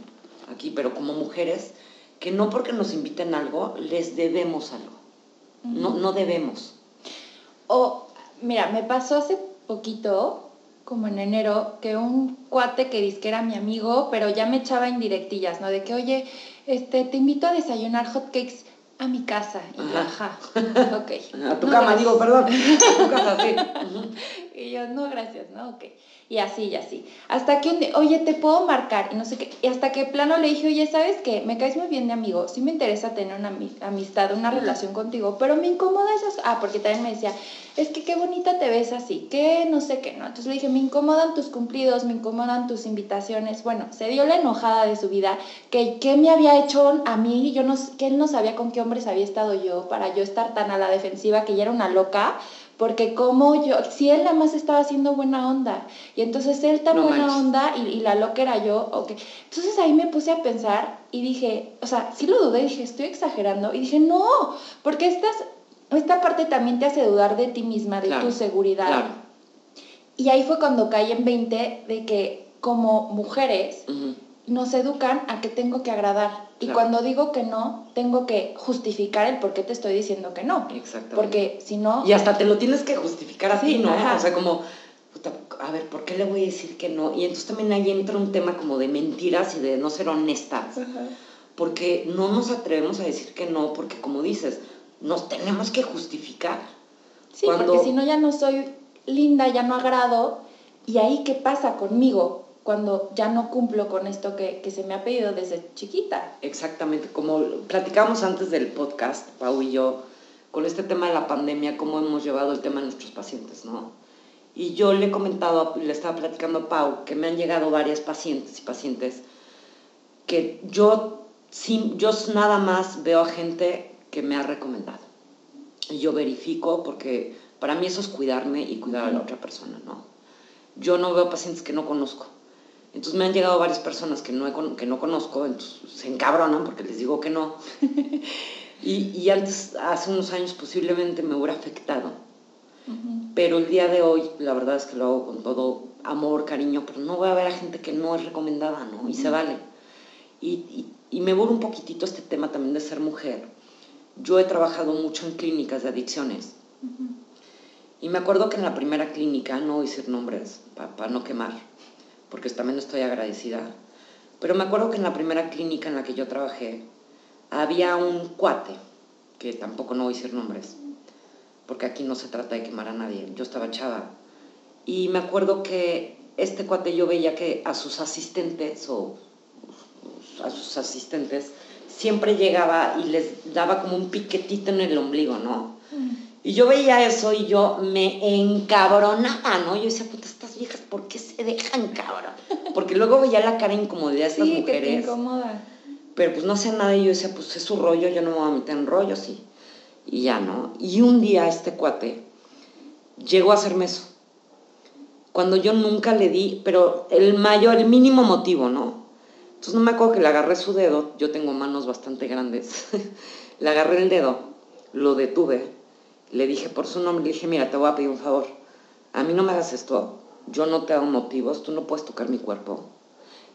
Aquí, pero como mujeres, que no porque nos inviten algo, les debemos algo. no, no debemos. O, mira, me pasó hace poquito, como en enero, que un cuate que dice que era mi amigo, pero ya me echaba indirectillas, ¿no? De que, oye, este, te invito a desayunar hot cakes a mi casa. Y yo, ajá, ok. A tu cama, digo, perdón. A tu casa, sí. Y yo, no, gracias, ¿no? Ok. Y así, y así. Hasta que un día, oye, te puedo marcar, y no sé qué. Y hasta que plano le dije, oye, ¿sabes qué? Me caes muy bien de amigo. Sí me interesa tener una amistad, una relación contigo, pero me incomoda esas. Ah, porque también me decía, es que qué bonita te ves así, que no sé qué, ¿no? Entonces le dije, me incomodan tus cumplidos, me incomodan tus invitaciones. Bueno, se dio la enojada de su vida, que qué me había hecho a mí, yo no, que él no sabía con qué hombres había estado yo, para yo estar tan a la defensiva, que ya era una loca porque como yo, si él nada más estaba haciendo buena onda, y entonces él tan buena onda y, la loca era yo, ok. Entonces ahí me puse a pensar y dije, o sea, sí lo dudé, dije, estoy exagerando, y dije, no, porque estas, esta parte también te hace dudar de ti misma, de tu seguridad. Y ahí fue cuando caí en 20 de que como mujeres, nos educan a que tengo que agradar. Y cuando digo que no, tengo que justificar el por qué te estoy diciendo que no. Exactamente. Porque si no... Y hasta te lo tienes que justificar a ti, ¿no? O sea, como, a ver, ¿por qué le voy a decir que no? Y entonces también ahí entra un tema como de mentiras y de no ser honestas. Porque no nos atrevemos a decir que no, porque como dices, nos tenemos que justificar. Sí, porque si no ya no soy linda, ya no agrado. ¿Y ahí qué pasa conmigo? Cuando ya no cumplo con esto que, se me ha pedido desde chiquita. Exactamente, como platicábamos antes del podcast, Pau y yo, con este tema de la pandemia, cómo hemos llevado el tema de nuestros pacientes, ¿no? Y yo le he comentado, le estaba platicando a Pau, que me han llegado varias pacientes y pacientes que yo, sin, yo nada más veo a gente que me ha recomendado. Y yo verifico porque para mí eso es cuidarme y cuidar a la otra persona, ¿no? Yo no veo pacientes que no conozco entonces me han llegado varias personas que no, que no conozco, entonces se encabronan porque les digo que no. y, y, antes, hace unos años posiblemente me hubiera afectado. Pero el día de hoy, la verdad es que lo hago con todo amor, cariño, pero no voy a ver a gente que no es recomendada, ¿no? Y se vale. Y, y, y me borro un poquitito este tema también de ser mujer. Yo he trabajado mucho en clínicas de adicciones. Y me acuerdo que en la primera clínica, no voy a decir nombres para no quemar, porque también estoy agradecida. Pero me acuerdo que en la primera clínica en la que yo trabajé, había un cuate, que tampoco no voy a decir nombres, porque aquí no se trata de quemar a nadie, yo estaba chava. Y me acuerdo que este cuate yo veía que a sus asistentes o a sus asistentes siempre llegaba y les daba como un piquetito en el ombligo, ¿no? Mm. Y yo veía eso y yo me encabronaba, ¿no? Yo decía, puta, viejas, ¿por qué se dejan cabrón? Porque luego veía la cara incomodidad de estas mujeres. Que te incomoda. Pero pues no hacía nada y yo decía, pues es su rollo, yo no me voy a meter en rollos y, y ya, ¿no? Y un día este cuate llegó a hacerme eso. Cuando yo nunca le di, pero el mayor, el mínimo motivo, ¿no? Entonces no me acuerdo que le agarré su dedo, yo tengo manos bastante grandes, le agarré el dedo, lo detuve le dije por su nombre, le dije, mira, te voy a pedir un favor. A mí no me hagas esto, yo no te hago motivos, tú no puedes tocar mi cuerpo.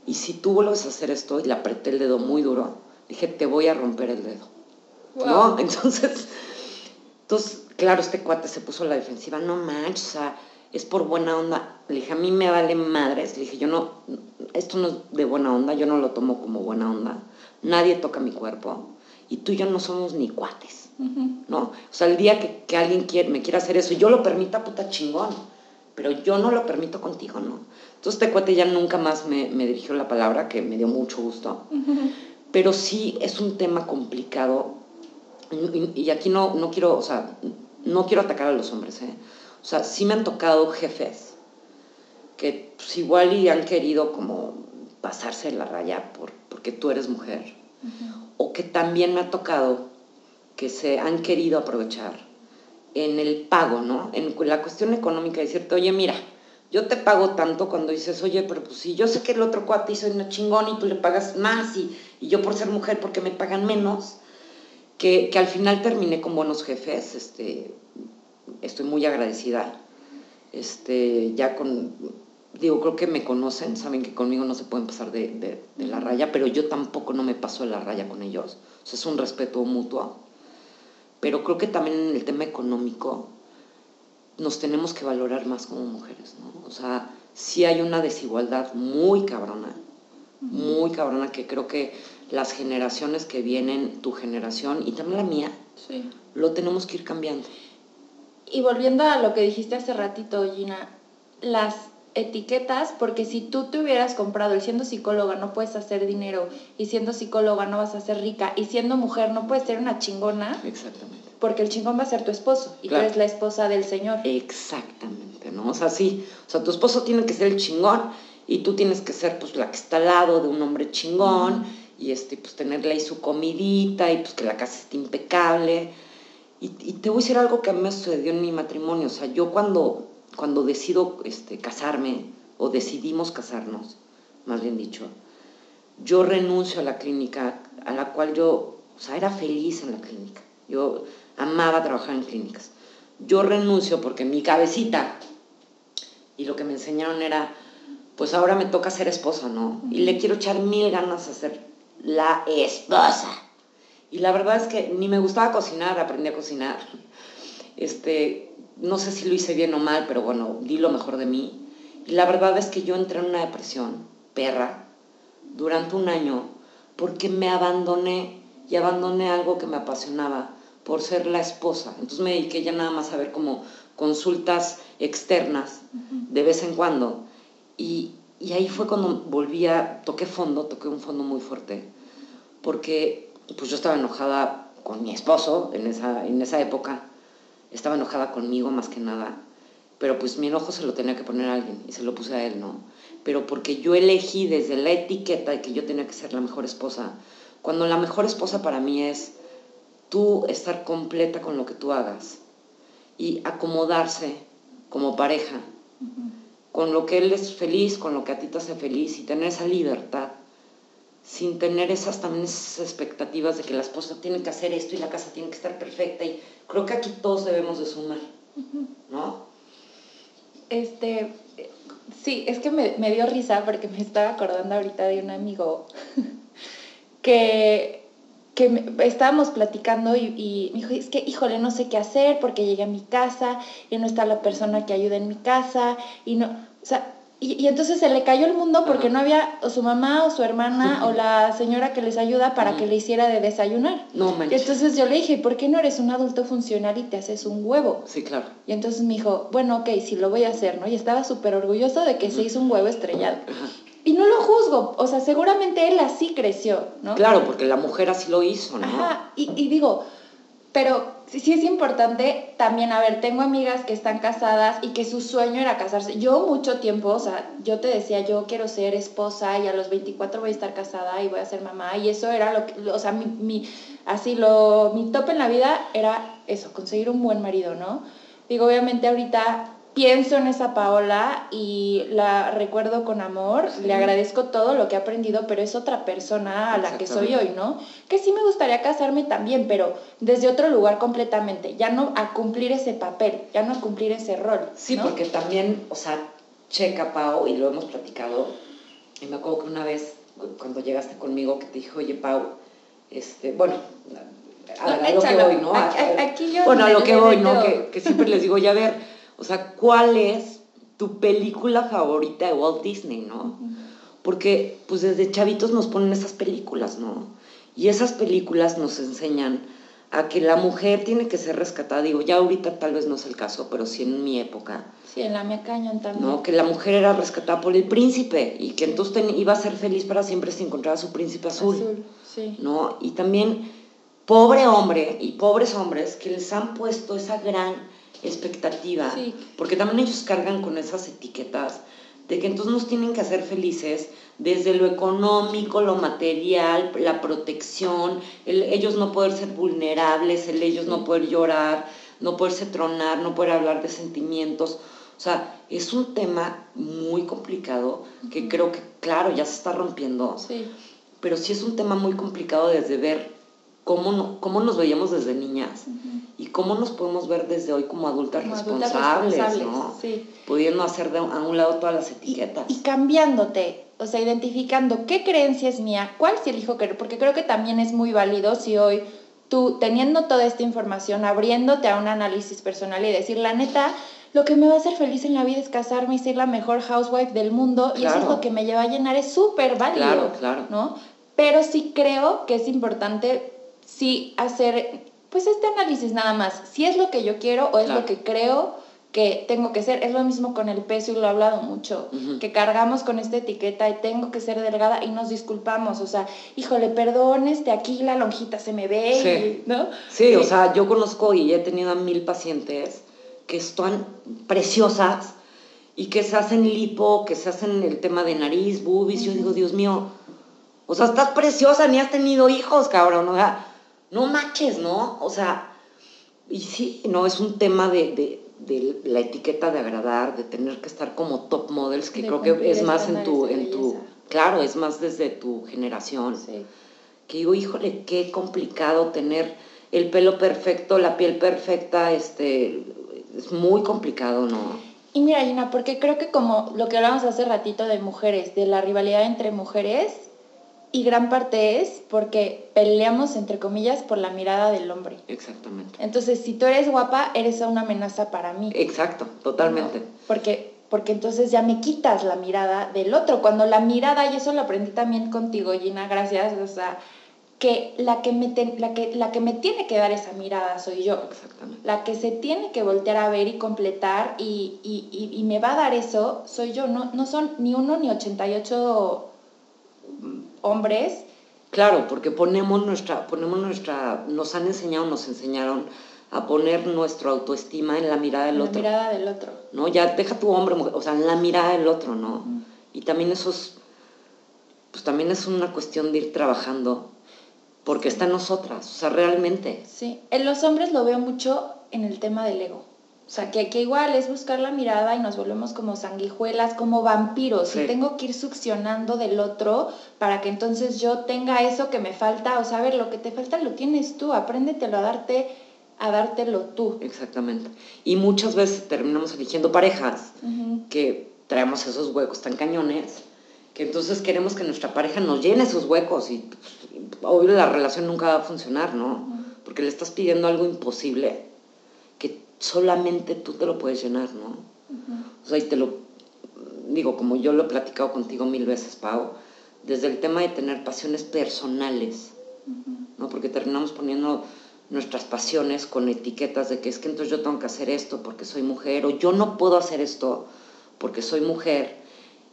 Y si tú vuelves a hacer esto, y le apreté el dedo muy duro, dije, te voy a romper el dedo. ¿No? Entonces, entonces, claro, este cuate se puso a la defensiva, no manches, o sea, es por buena onda. Le dije, a mí me vale madres. Le dije, yo no, esto no es de buena onda, yo no lo tomo como buena onda. Nadie toca mi cuerpo. Y tú y yo no somos ni cuates. ¿no? O sea, el día que, alguien quiere, me quiera hacer eso y yo lo permita, puta chingón, pero yo no lo permito contigo, ¿no? Entonces este cuate ya nunca más me, dirigió la palabra, que me dio mucho gusto, pero sí es un tema complicado y, aquí no, no quiero, o sea, no quiero atacar a los hombres, ¿eh? O sea, sí me han tocado jefes que pues, igual y han querido como pasarse la raya por, porque tú eres mujer. O que también me ha tocado que se han querido aprovechar en el pago, ¿no? En la cuestión económica, decirte, oye, mira, yo te pago tanto cuando dices, oye, pero pues si yo sé que el otro cuate hizo una chingón y tú le pagas más y, yo por ser mujer porque me pagan menos, que, al final terminé con buenos jefes, este, estoy muy agradecida, este, ya con, digo, creo que me conocen, saben que conmigo no se pueden pasar de, de la raya, pero yo tampoco no me paso de la raya con ellos, o sea, es un respeto mutuo pero creo que también en el tema económico nos tenemos que valorar más como mujeres, ¿no? O sea, sí hay una desigualdad muy cabrona, muy cabrona, que creo que las generaciones que vienen, tu generación y también la mía, lo tenemos que ir cambiando. Y volviendo a lo que dijiste hace ratito, Gina, las etiquetas, porque si tú te hubieras comprado y siendo psicóloga no puedes hacer dinero, y siendo psicóloga no vas a ser rica, y siendo mujer no puedes ser una chingona. Exactamente. Porque el chingón va a ser tu esposo, y tú eres la esposa del Señor. Exactamente, ¿no? O sea, sí, o sea, tu esposo tiene que ser el chingón, y tú tienes que ser pues la que está al lado de un hombre chingón, y este, pues tenerle ahí su comidita, y pues que la casa esté impecable. Y, y te voy a decir algo que a mí me sucedió en mi matrimonio, o sea, yo cuando cuando decido este, casarme o decidimos casarnos, más bien dicho, yo renuncio a la clínica a la cual yo, o sea, era feliz en la clínica. Yo amaba trabajar en clínicas. Yo renuncio porque mi cabecita y lo que me enseñaron era, pues ahora me toca ser esposa, ¿no? Y le quiero echar mil ganas a ser la esposa. Y la verdad es que ni me gustaba cocinar, aprendí a cocinar. Este, no sé si lo hice bien o mal, pero bueno, di lo mejor de mí. Y la verdad es que yo entré en una depresión, perra, durante un año, porque me abandoné y abandoné algo que me apasionaba por ser la esposa. Entonces me dediqué ya nada más a ver como consultas externas de vez en cuando. Y, y ahí fue cuando volví a, toqué fondo, toqué un fondo muy fuerte, porque pues yo estaba enojada con mi esposo en esa, en esa época, estaba enojada conmigo más que nada, pero pues mi enojo se lo tenía que poner a alguien y se lo puse a él, ¿no? Pero porque yo elegí desde la etiqueta de que yo tenía que ser la mejor esposa, cuando la mejor esposa para mí es tú estar completa con lo que tú hagas y acomodarse como pareja con lo que él es feliz, con lo que a ti te hace feliz y tener esa libertad sin tener esas también esas expectativas de que la esposa tiene que hacer esto y la casa tiene que estar perfecta y creo que aquí todos debemos de sumar, ¿no? Este, sí, es que me, me dio risa porque me estaba acordando ahorita de un amigo que que estábamos platicando y, me dijo, es que, híjole, no sé qué hacer porque llegué a mi casa y no está la persona que ayuda en mi casa y no, o sea, y, entonces se le cayó el mundo porque no había o su mamá o su hermana o la señora que les ayuda para que le hiciera de desayunar. No, Y entonces yo le dije, ¿por qué no eres un adulto funcional y te haces un huevo? Sí, claro. Y entonces me dijo, bueno, ok, sí lo voy a hacer, ¿no? Y estaba súper orgulloso de que se hizo un huevo estrellado. Y no lo juzgo, o sea, seguramente él así creció, ¿no? Claro, porque la mujer así lo hizo, ¿no? Ajá, y, y digo, pero sí es importante también, a ver, tengo amigas que están casadas y que su sueño era casarse. Yo mucho tiempo, o sea, yo te decía, yo quiero ser esposa y a los 24 voy a estar casada y voy a ser mamá y eso era lo que, o sea, mi, mi, así, lo, mi top en la vida era eso, conseguir un buen marido, ¿no? Digo, obviamente ahorita pienso en esa Paola y la recuerdo con amor, le agradezco todo lo que he aprendido, pero es otra persona a la que soy hoy, ¿no? Que sí me gustaría casarme también, pero desde otro lugar completamente, ya no a cumplir ese papel, ya no a cumplir ese rol. Sí, porque también, o sea, checa, Pau, y lo hemos platicado, y me acuerdo que una vez, cuando llegaste conmigo, que te dije, oye, Pau, este, bueno, a, lo que voy, ¿no? aquí yo bueno, a lo que voy, ¿no? Que, que siempre les digo, ya ver o sea, ¿cuál es tu película favorita de Walt Disney, no? Porque pues desde chavitos nos ponen esas películas, ¿no? Y esas películas nos enseñan a que la mujer tiene que ser rescatada. Digo, ya ahorita tal vez no es el caso, pero sí en mi época. Sí, en la mía cañón también. ¿no? Que la mujer era rescatada por el príncipe y que entonces iba a ser feliz para siempre si encontraba a su príncipe azul. Azul, sí. ¿no? Y también, pobre hombre y pobres hombres que les han puesto esa gran expectativa, porque también ellos cargan con esas etiquetas de que entonces nos tienen que hacer felices desde lo económico, lo material, la protección, ellos no poder ser vulnerables, el ellos no poder llorar, no poderse tronar, no poder hablar de sentimientos. O sea, es un tema muy complicado que creo que, claro, ya se está rompiendo, pero sí es un tema muy complicado desde ver cómo, cómo nos veíamos desde niñas y cómo nos podemos ver desde hoy como adultas, responsables, ¿no? Pudiendo hacer de, a un lado todas las etiquetas. Y, cambiándote, o sea, identificando qué creencia es mía, cuál sí elijo querer, porque creo que también es muy válido si hoy tú, teniendo toda esta información, abriéndote a un análisis personal y decir, la neta, lo que me va a hacer feliz en la vida es casarme y ser la mejor housewife del mundo y eso es lo que me lleva a llenar, es súper válido, claro, claro. ¿no? Pero sí creo que es importante sí hacer pues este análisis nada más, si es lo que yo quiero o es lo que creo que tengo que ser. Es lo mismo con el peso y lo he hablado mucho, que cargamos con esta etiqueta y tengo que ser delgada y nos disculpamos. O sea, híjole, perdón, este, aquí la lonjita se me ve, ¿no? Sí, o sea, yo conozco y he tenido a mil pacientes que están preciosas y que se hacen lipo, que se hacen el tema de nariz, boobies. Yo digo, Dios mío, o sea, estás preciosa, ni has tenido hijos, cabrón. O sea, no manches, ¿no? O sea, y sí, no, es un tema de, la etiqueta de agradar, de tener que estar como top models, que creo que es más en tu, en tu, claro, es más desde tu generación. Sí. Que digo, híjole, qué complicado tener el pelo perfecto, la piel perfecta, este, es muy complicado, ¿no? Y mira, Gina, porque creo que como lo que hablábamos hace ratito de mujeres, de la rivalidad entre mujeres, y gran parte es porque peleamos, entre comillas, por la mirada del hombre. Exactamente. Entonces, si tú eres guapa, eres una amenaza para mí. Exacto, totalmente. Porque, porque entonces ya me quitas la mirada del otro. Cuando la mirada, y eso lo aprendí también contigo, Gina, gracias, o sea, que la que, me la, que, la que me tiene que dar esa mirada soy yo. Exactamente. La que se tiene que voltear a ver y completar y, y, y, me va a dar eso soy yo. No, no son ni uno ni 88 hombres. Claro, porque ponemos nuestra, ponemos nuestra, nos han enseñado, nos enseñaron a poner nuestra autoestima en la mirada del otro. La mirada del otro. ¿No? Ya deja tu hombre, o sea, en la mirada del otro, ¿no? Y también eso es, pues también es una cuestión de ir trabajando porque está en nosotras, o sea, realmente. Sí, en los hombres lo veo mucho en el tema del ego. O sea, que, que igual es buscar la mirada y nos volvemos como sanguijuelas, como vampiros. Y tengo que ir succionando del otro para que entonces yo tenga eso que me falta. O sea, a ver, lo que te falta lo tienes tú. Apréndetelo a darte a dártelo tú. Exactamente. Y muchas veces terminamos eligiendo parejas que traemos esos huecos tan cañones que entonces queremos que nuestra pareja nos llene esos huecos y pues, obvio la relación nunca va a funcionar, ¿no? Porque le estás pidiendo algo imposible solamente tú te lo puedes llenar, ¿no? O sea, y te lo digo, como yo lo he platicado contigo mil veces, Pau, desde el tema de tener pasiones personales, ¿no? Porque terminamos poniendo nuestras pasiones con etiquetas de que es que entonces yo tengo que hacer esto porque soy mujer o yo no puedo hacer esto porque soy mujer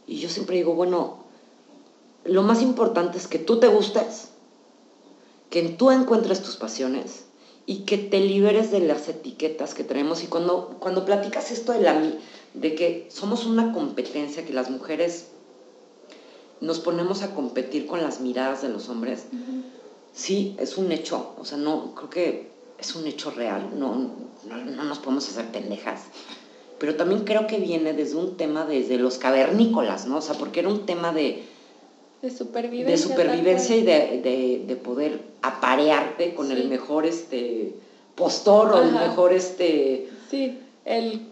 y yo siempre digo, bueno, lo más importante es que tú te gustes, que tú encuentres tus pasiones y que te liberes de las etiquetas que tenemos. Y cuando, cuando platicas esto de, la, de que somos una competencia, que las mujeres nos ponemos a competir con las miradas de los hombres, sí, es un hecho. O sea, no, creo que es un hecho real. No, no, no nos podemos hacer pendejas pero también creo que viene desde un tema desde los cavernícolas, ¿no? O sea, porque era un tema de... De supervivencia. De supervivencia y de, de, poder aparearte con el mejor este, postor o el mejor este... Sí, el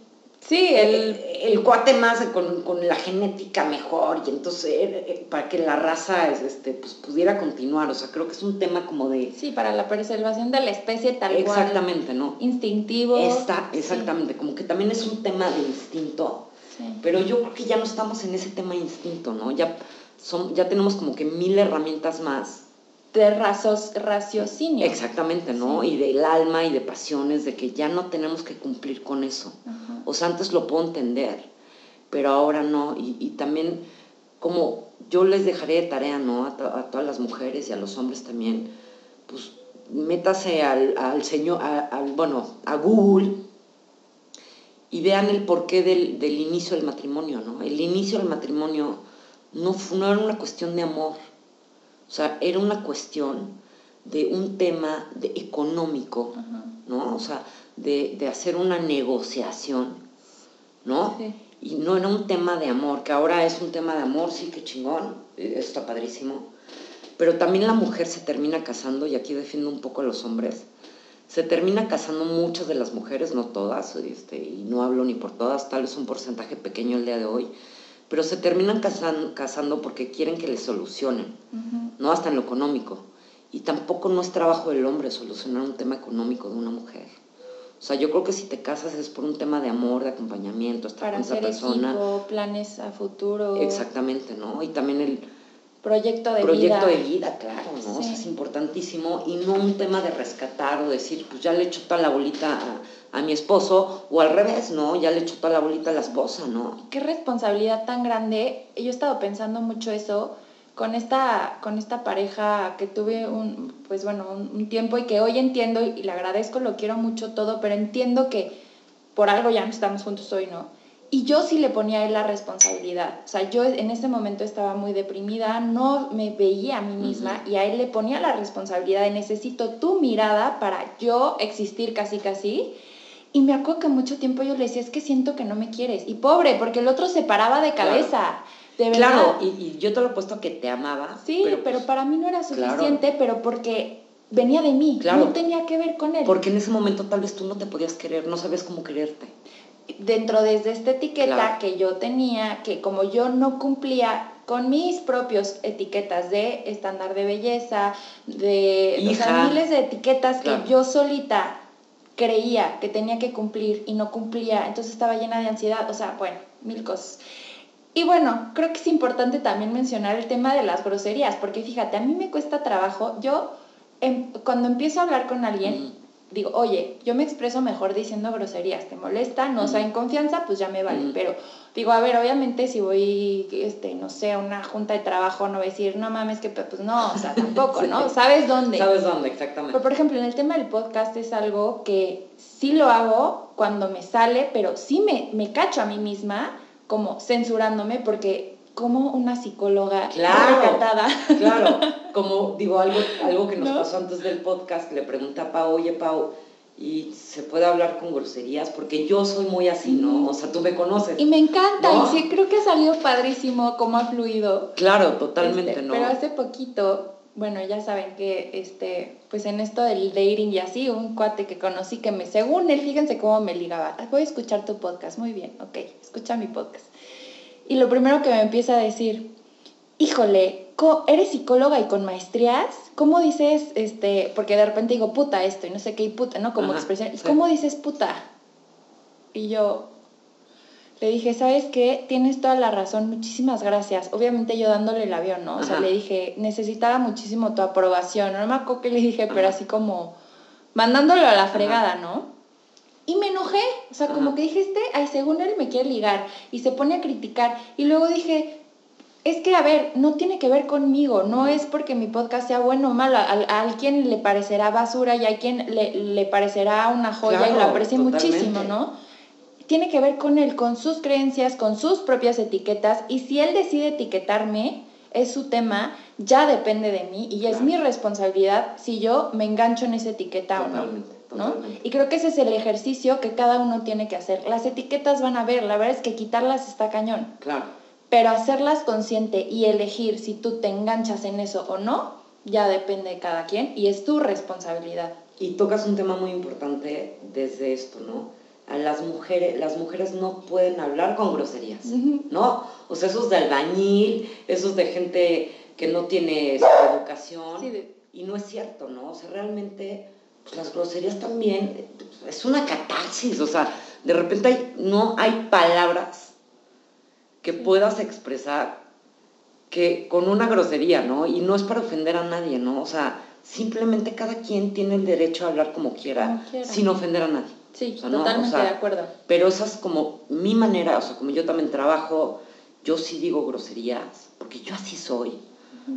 Sí, el, el cuate más con, con, la genética mejor y entonces eh, eh, para que la raza este, pues, pudiera continuar, o sea, creo que es un tema como de... Sí, para la preservación de la especie tal cual. Exactamente, ¿no? Instintivo. Está, exactamente, como que también es un tema de instinto, sí. pero yo creo que ya no estamos en ese tema de instinto, ¿no? Ya, son, ya tenemos como que mil herramientas más de razos, raciocinio. Exactamente, ¿no? Y del alma y de pasiones, de que ya no tenemos que cumplir con eso. O sea, antes lo puedo entender, pero ahora no. Y, también, como yo les dejaré de tarea, ¿no? A, todas las mujeres y a los hombres también, pues métase al, señor, al, bueno, a Google y vean el porqué del, del inicio del matrimonio, ¿no? El inicio del matrimonio no, no era una cuestión de amor o sea, era una cuestión de un tema de económico, ¿no? O sea, de, hacer una negociación, ¿no? Y no era un tema de amor, que ahora es un tema de amor, sí, qué chingón, está padrísimo. Pero también la mujer se termina casando, y aquí defiendo un poco a los hombres, se termina casando muchas de las mujeres, no todas, este, y no hablo ni por todas, tal vez un porcentaje pequeño el día de hoy, pero se terminan casando, porque quieren que les solucionen, no hasta en lo económico. Y tampoco no es trabajo del hombre solucionar un tema económico de una mujer. O sea, yo creo que si te casas es por un tema de amor, de acompañamiento, estar Para con esa persona. Equipo, planes a futuro. Exactamente, ¿no? Y también el proyecto de proyecto vida. de vida, claro, ¿no? es importantísimo y no un tema de rescatar o decir, pues ya le echo toda la bolita a a mi esposo o al revés, ¿no? Ya le echó toda la bolita a la esposa, ¿no? Qué responsabilidad tan grande. Yo he estado pensando mucho eso con esta, con esta pareja que tuve un, pues bueno, un, tiempo y que hoy entiendo y le agradezco, lo quiero mucho todo, pero entiendo que por algo ya no estamos juntos hoy, ¿no? Y yo sí le ponía a él la responsabilidad. O sea, yo en ese momento estaba muy deprimida, no me veía a mí misma y a él le ponía la responsabilidad de necesito tu mirada para yo existir casi casi y me acuerdo que mucho tiempo yo le decía, es que siento que no me quieres. Y pobre, porque el otro se paraba de cabeza. De verdad. Claro, y, yo te lo he puesto que te amaba. Sí, pero, para mí no era suficiente, pero porque venía de mí. Claro. No tenía que ver con él. Porque en ese momento tal vez tú no te podías querer, no sabías cómo quererte. dentro de esta etiqueta que yo tenía, que como yo no cumplía con mis propios etiquetas de estándar de belleza, de miles de etiquetas que yo solita creía que tenía que cumplir y no cumplía, entonces estaba llena de ansiedad, o sea, bueno, mil cosas. Y bueno, creo que es importante también mencionar el tema de las groserías, porque fíjate, a mí me cuesta trabajo, yo em, cuando empiezo a hablar con alguien, digo, oye, yo me expreso mejor diciendo groserías, ¿te molesta? No, o sea, en confianza, pues ya me vale, pero digo, a ver, obviamente si voy, este, no sé, a una junta de trabajo, no voy a decir, no mames, que pues no, o sea, tampoco, ¿no? ¿Sabes dónde? Sabes dónde, exactamente. Pero, por ejemplo, en el tema del podcast es algo que sí lo hago cuando me sale, pero sí me, me cacho a mí misma como censurándome porque como una psicóloga claro, Claro, como digo, algo, algo que nos pasó antes del podcast, le pregunta a Pau, oye Pau, ¿y se puede hablar con groserías? Porque yo soy muy así, ¿no? O sea, tú me conoces. Y me encanta, y sí, creo que ha salido padrísimo cómo ha fluido. Claro, totalmente, este, ¿no? Pero hace poquito, bueno, ya saben que, este, pues en esto del dating y así, un cuate que conocí que me, según él, fíjense cómo me ligaba, voy a escuchar tu podcast, muy bien, ok, escucha mi podcast y lo primero que me empieza a decir, híjole, ¿eres psicóloga y con maestrías? ¿Cómo dices, este, porque de repente digo puta esto y no sé qué, y puta, ¿no? Como expresión. ¿Cómo dices puta? Y yo le dije, ¿sabes qué? Tienes toda la razón, muchísimas gracias. Obviamente yo dándole el avión, ¿no? O sea, le dije, necesitaba muchísimo tu aprobación. No me acuerdo qué le dije, pero así como mandándolo a la fregada, ¿no? Y me enojé, o sea, como que dije, este, ay, según él me quiere ligar y se pone a criticar. Y luego dije, es que, a ver, no tiene que ver conmigo, no es porque mi podcast sea bueno o malo, a, alguien le parecerá basura y a quien le, parecerá una joya y lo aprecia muchísimo, ¿no? Tiene que ver con él, con sus creencias, con sus propias etiquetas y si él decide etiquetarme, es su tema, ya depende de mí y es mi responsabilidad si yo me engancho en esa etiqueta o no. Y creo que ese es el ejercicio que cada uno tiene que hacer. Las etiquetas van a ver, la verdad es que quitarlas está cañón. Claro. Pero hacerlas consciente y elegir si tú te enganchas en eso o no, ya depende de cada quien y es tu responsabilidad. Y tocas un tema muy importante desde esto, ¿no? A las mujeres, las mujeres no pueden hablar con groserías, ¿no? O sea, esos de albañil, esos de gente que no tiene educación. Y no es cierto, ¿no? O sea, realmente pues las groserías también, es una catarsis, o sea, de repente no hay palabras que puedas expresar que con una grosería, ¿no? Y no es para ofender a nadie, ¿no? O sea, simplemente cada quien tiene el derecho a hablar como quiera, sin ofender a nadie. Sí, totalmente de acuerdo. Pero esa es como mi manera, o sea, como yo también trabajo, yo sí digo groserías, porque yo así soy,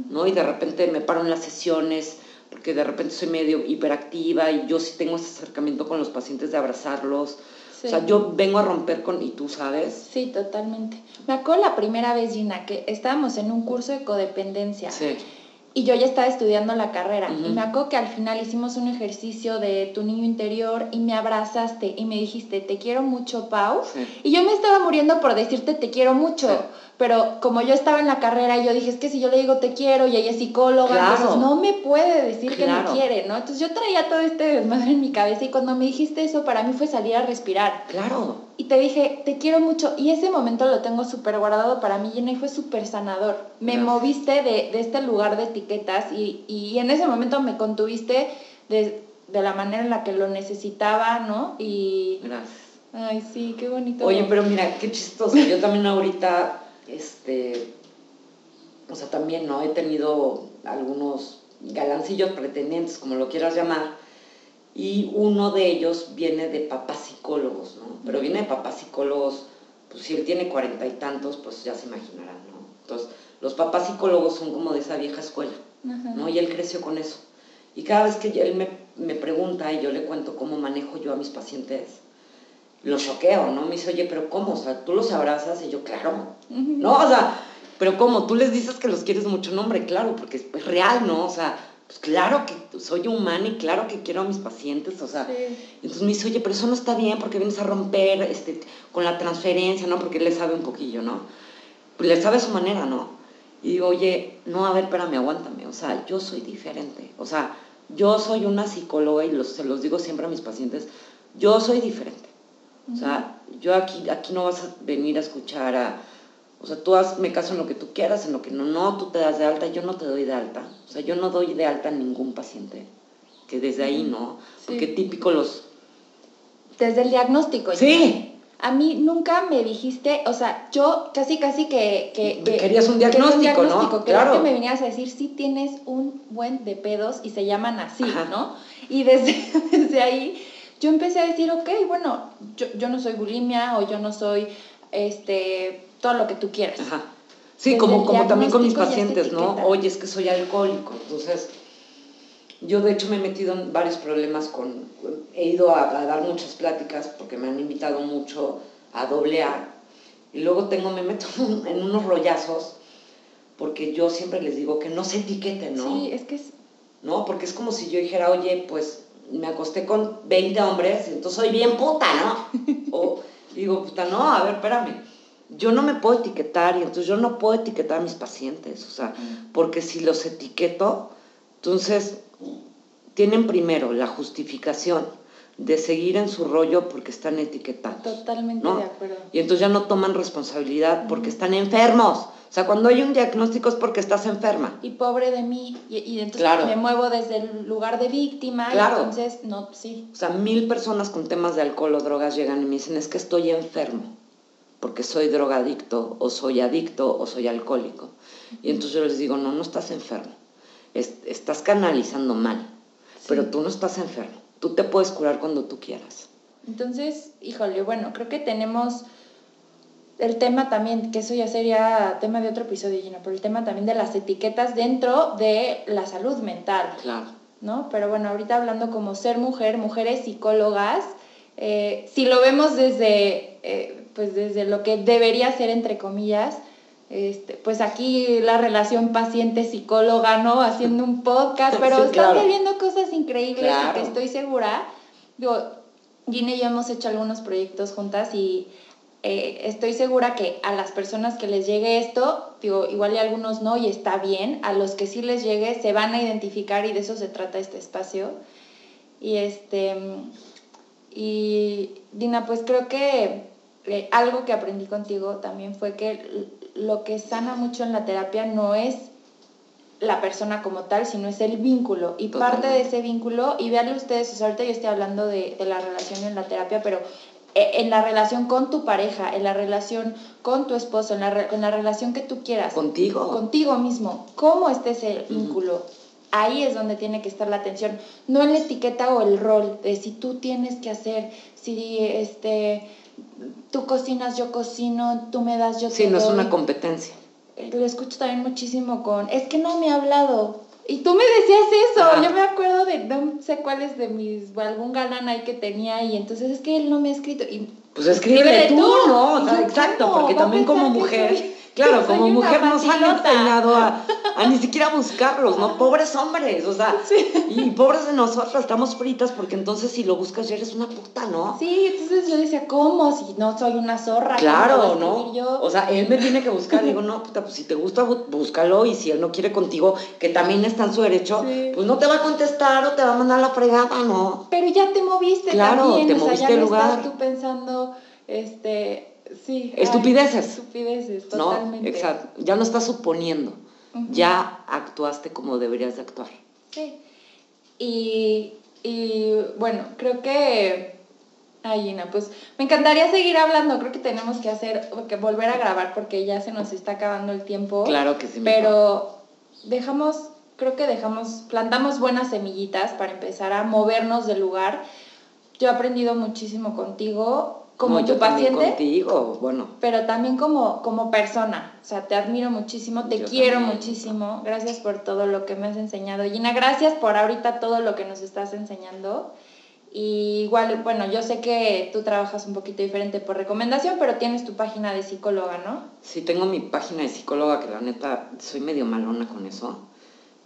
¿no? Y de repente me paro en las sesiones porque de repente soy medio hiperactiva y yo sí tengo ese acercamiento con los pacientes de abrazarlos. O sea, yo vengo a romper con, y tú sabes. Sí, totalmente. Me acuerdo la primera vez, Gina, que estábamos en un curso de codependencia. Sí. Y yo ya estaba estudiando la carrera. Y me acuerdo que al final hicimos un ejercicio de tu niño interior y me abrazaste y me dijiste, te quiero mucho, Pau. Y yo me estaba muriendo por decirte, te quiero mucho pero como yo estaba en la carrera, yo dije, es que si yo le digo te quiero y ella es psicóloga, entonces no me puede decir que me quiere, ¿no? Entonces yo traía todo este desmadre en mi cabeza y cuando me dijiste eso, para mí fue salir a respirar. Claro. Y te dije, te quiero mucho. Y ese momento lo tengo súper guardado para mí, y fue súper sanador. Me moviste de, este lugar de etiquetas y, y, en ese momento me contuviste de, de la manera en la que lo necesitaba, ¿no? Y... Gracias. Ay, sí, qué bonito. Oye, pero mira, qué chistoso. Yo también ahorita este, o sea, también, ¿no? He tenido algunos galancillos pretendientes, como lo quieras llamar, y uno de ellos viene de papás psicólogos, ¿no? Pero viene de papás psicólogos, pues si él tiene cuarenta y tantos, pues ya se imaginarán, ¿no? Entonces, los papás psicólogos son como de esa vieja escuela, ¿no? Y él creció con eso. Y cada vez que él me, me pregunta y yo le cuento cómo manejo yo a mis pacientes, lo choqueo, ¿no? Me dice, oye, pero ¿cómo? O sea, tú los abrazas y yo, claro, ¿no? O sea, pero ¿cómo? Tú les dices que los quieres mucho, no, hombre, claro, porque es real, ¿no? O sea, pues claro que soy humana y claro que quiero a mis pacientes, o sea, entonces me dice, oye, pero eso no está bien porque vienes a romper este, con la transferencia, ¿no? Porque él le sabe un poquillo, ¿no? Pues le sabe a su manera, ¿no? Y digo, oye, no, a ver, espérame, aguántame, o sea, yo soy diferente, o sea, yo soy una psicóloga y los, se los digo siempre a mis pacientes, yo soy diferente. O sea, yo aquí, aquí no vas a venir a escuchar a, o sea, tú hazme caso en lo que tú quieras, en lo que no, no, tú te das de alta, yo no te doy de alta. O sea, yo no doy de alta a ningún paciente. Que desde ahí no, porque típico los... Desde el diagnóstico. Sí. A mí nunca me dijiste, o sea, yo casi casi que... que, Querías un diagnóstico, ¿no? claro. que me venías a decir, sí tienes un buen de pedos y se llaman así, ¿no? Y desde, desde ahí yo empecé a decir, ok, bueno, yo, yo no soy bulimia o yo no soy, este, todo lo que tú quieras. Ajá. Sí, como, como también con mis pacientes, ¿no? Oye, es que soy alcohólico. Entonces, yo de hecho me he metido en varios problemas con, he ido a, dar muchas pláticas porque me han invitado mucho a doblear. Y luego tengo, me meto en unos rollazos porque yo siempre les digo que no se etiqueten, ¿no? Sí, es que es... No, porque es como si yo dijera, oye, pues me acosté con 20 hombres, entonces soy bien puta, ¿no? O digo, puta, no, a ver, espérame. Yo no me puedo etiquetar y entonces yo no puedo etiquetar a mis pacientes, o sea, porque si los etiqueto, entonces tienen primero la justificación de seguir en su rollo porque están etiquetados. Totalmente de acuerdo. Y entonces ya no toman responsabilidad porque están enfermos. O sea, cuando hay un diagnóstico es porque estás enferma. Y pobre de mí. Y, entonces me muevo desde el lugar de víctima. Claro. Y entonces, no, sí. O sea, mil personas con temas de alcohol o drogas llegan y me dicen, es que estoy enfermo. Porque soy drogadicto, o soy adicto, o soy alcohólico. Y entonces yo les digo, no, no estás enfermo. estás canalizando mal. Pero tú no estás enfermo. Tú te puedes curar cuando tú quieras. Entonces, híjole, bueno, creo que tenemos el tema también, que eso ya sería tema de otro episodio, Gina, pero el tema también de las etiquetas dentro de la salud mental. Claro. ¿No? Pero bueno, ahorita hablando como ser mujer, mujeres psicólogas, eh, si lo vemos desde, eh, pues desde lo que debería ser, entre comillas, este, pues aquí la relación paciente-psicóloga, ¿no? Haciendo un podcast, pero están viendo cosas increíbles y que estoy segura, digo, Gina y yo hemos hecho algunos proyectos juntas y eh, estoy segura que a las personas que les llegue esto, digo, igual y a algunos no y está bien, a los que sí les llegue se van a identificar y de eso se trata este espacio. Y este, y Dina, pues creo que eh, algo que aprendí contigo también fue que lo que sana mucho en la terapia no es la persona como tal, sino es el vínculo. Y parte de ese vínculo, y veanlo ustedes, ahorita yo estoy hablando de, de, la relación en la terapia, pero en la relación con tu pareja, en la relación con tu esposo, en la, en la relación que tú quieras. Contigo. Contigo mismo. ¿Cómo está ese vínculo? Ahí es donde tiene que estar la atención, no en la etiqueta o el rol de si tú tienes que hacer, si este, tú cocinas, yo cocino, tú me das, yo te Sí, no es una competencia. Lo escucho también muchísimo con, es que no me ha hablado, y tú me decías eso, yo me acuerdo de no sé cuáles de mis, algún galán ahí que tenía y entonces es que él no me ha escrito. Y, pues escríbele tú, ¿no? exacto, porque también como mujer Claro, como mujer nos han enseñado a, ni siquiera buscarlos, ¿no? Pobres hombres, o sea, y pobres de nosotros, estamos fritas porque entonces si lo buscas ya eres una puta, ¿no? Sí, entonces yo decía, ¿cómo? Si no soy una zorra. Claro, ¿no? O sea, él me tiene que buscar, digo, no, puta, pues si te gusta, búscalo y si él no quiere contigo, que también está en su derecho, pues no te va a contestar o te va a mandar la fregada, ¿no? Pero ya te moviste claro, también, te moviste sea, ya lugar. estás tú pensando, este Sí. Estupideces. estupideces, totalmente. ¿No? Exacto. Ya no estás suponiendo. Ya actuaste como deberías de actuar. Sí. Y, y bueno, creo que Ay, Gina, pues me encantaría seguir hablando. Creo que tenemos que hacer, que volver a grabar porque ya se nos está acabando el tiempo. Claro que sí. Pero dejamos, creo que dejamos, plantamos buenas semillitas para empezar a movernos del lugar. Yo he aprendido muchísimo contigo como tu paciente. Contigo, bueno. Pero también como, como persona. O sea, te admiro muchísimo, te quiero muchísimo. Gracias por todo lo que me has enseñado. Gina, gracias por ahorita todo lo que nos estás enseñando. Y igual, bueno, yo sé que tú trabajas un poquito diferente por recomendación, pero tienes tu página de psicóloga, ¿no? Sí, tengo mi página de psicóloga, que la neta soy medio malona con eso.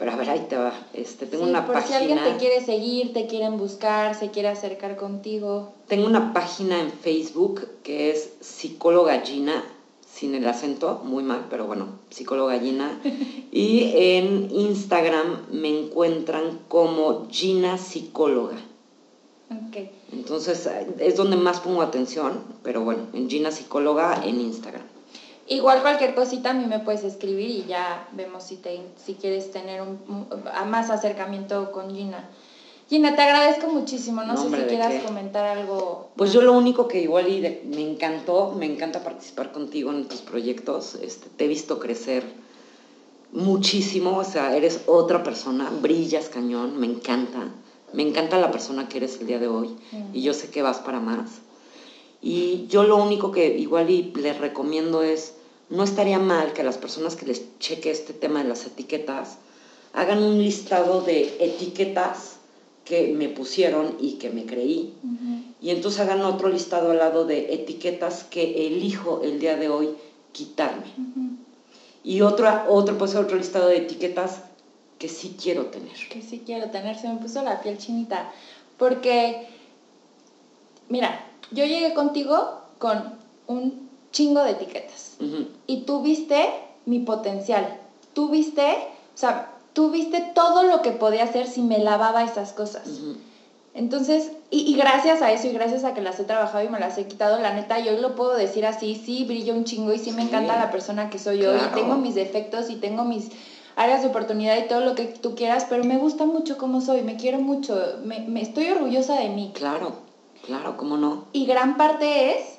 Pero a ver, ahí te va. Este, tengo una por página. Si alguien te quiere seguir, te quieren buscar, se quiere acercar contigo. Tengo una página en Facebook que es psicóloga Gina, sin el acento, muy mal, pero bueno, psicóloga Gina. y en Instagram me encuentran como Gina Psicóloga. Ok. Entonces es donde más pongo atención, pero bueno, en Gina Psicóloga en Instagram. Igual cualquier cosita a mí me puedes escribir y ya vemos si, te, si quieres tener un, más acercamiento con Gina. Gina, te agradezco muchísimo. No, sé si quieras comentar algo. Pues yo lo único que igual y me encantó, me encanta participar contigo en tus proyectos. Este, te he visto crecer muchísimo, o sea, eres otra persona, brillas cañón, me encanta. Me encanta la persona que eres el día de hoy y yo sé que vas para más. Y yo lo único que igual y les recomiendo es, no estaría mal que las personas que les cheque este tema de las etiquetas hagan un listado de etiquetas que me pusieron y que me creí. Y entonces hagan otro listado al lado de etiquetas que elijo el día de hoy quitarme. Y otro, otro, pues otro listado de etiquetas que sí quiero tener. Que sí quiero tener, se me puso la piel chinita. Porque, mira, yo llegué contigo con un chingo de etiquetas. Y tú viste mi potencial. Tú viste, o sea, tú viste todo lo que podía hacer si me lavaba esas cosas. Entonces, y, gracias a eso y gracias a que las he trabajado y me las he quitado, la neta, yo lo puedo decir así, sí, brillo un chingo y sí me encanta la persona que soy yo y tengo mis defectos y tengo mis áreas de oportunidad y todo lo que tú quieras, pero me gusta mucho cómo soy, me quiero mucho, me, estoy orgullosa de mí. Claro, claro, ¿cómo no? Y gran parte es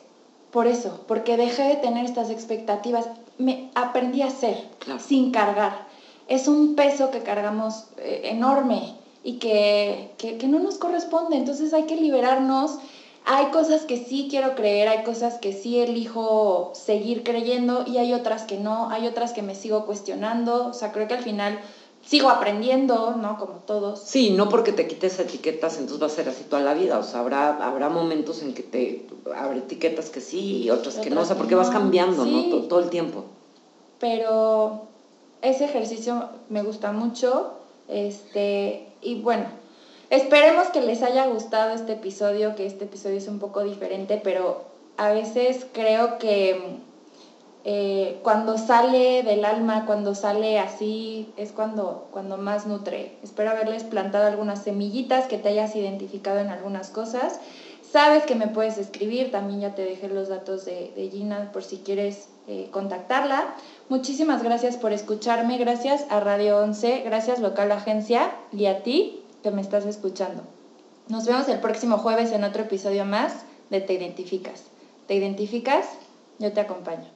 por eso, porque dejé de tener estas expectativas, me aprendí a ser sin cargar. Es un peso que cargamos eh, enorme y que, que, que no nos corresponde, entonces hay que liberarnos. Hay cosas que sí quiero creer, hay cosas que sí elijo seguir creyendo y hay otras que no, hay otras que me sigo cuestionando, o sea, creo que al final sigo aprendiendo, ¿no? Como todos. Sí, no porque te quites etiquetas, entonces va a ser así toda la vida, o sea, habrá, habrá momentos en que te, habrá etiquetas que sí y otras que no, o sea, porque vas cambiando, ¿no? Todo, todo el tiempo. Pero ese ejercicio me gusta mucho, este, y bueno, Esperemos que les haya gustado este episodio, que este episodio es un poco diferente, pero a veces creo que eh, cuando sale del alma, cuando sale así, es cuando, cuando más nutre. Espero haberles plantado algunas semillitas, que te hayas identificado en algunas cosas. Sabes que me puedes escribir, también ya te dejé los datos de, Gina por si quieres eh, contactarla. Muchísimas gracias por escucharme, gracias a Radio 11, gracias Local Agencia y a ti que me estás escuchando. Nos vemos el próximo jueves en otro episodio más de Te Identificas. ¿Te identificas? Yo te acompaño.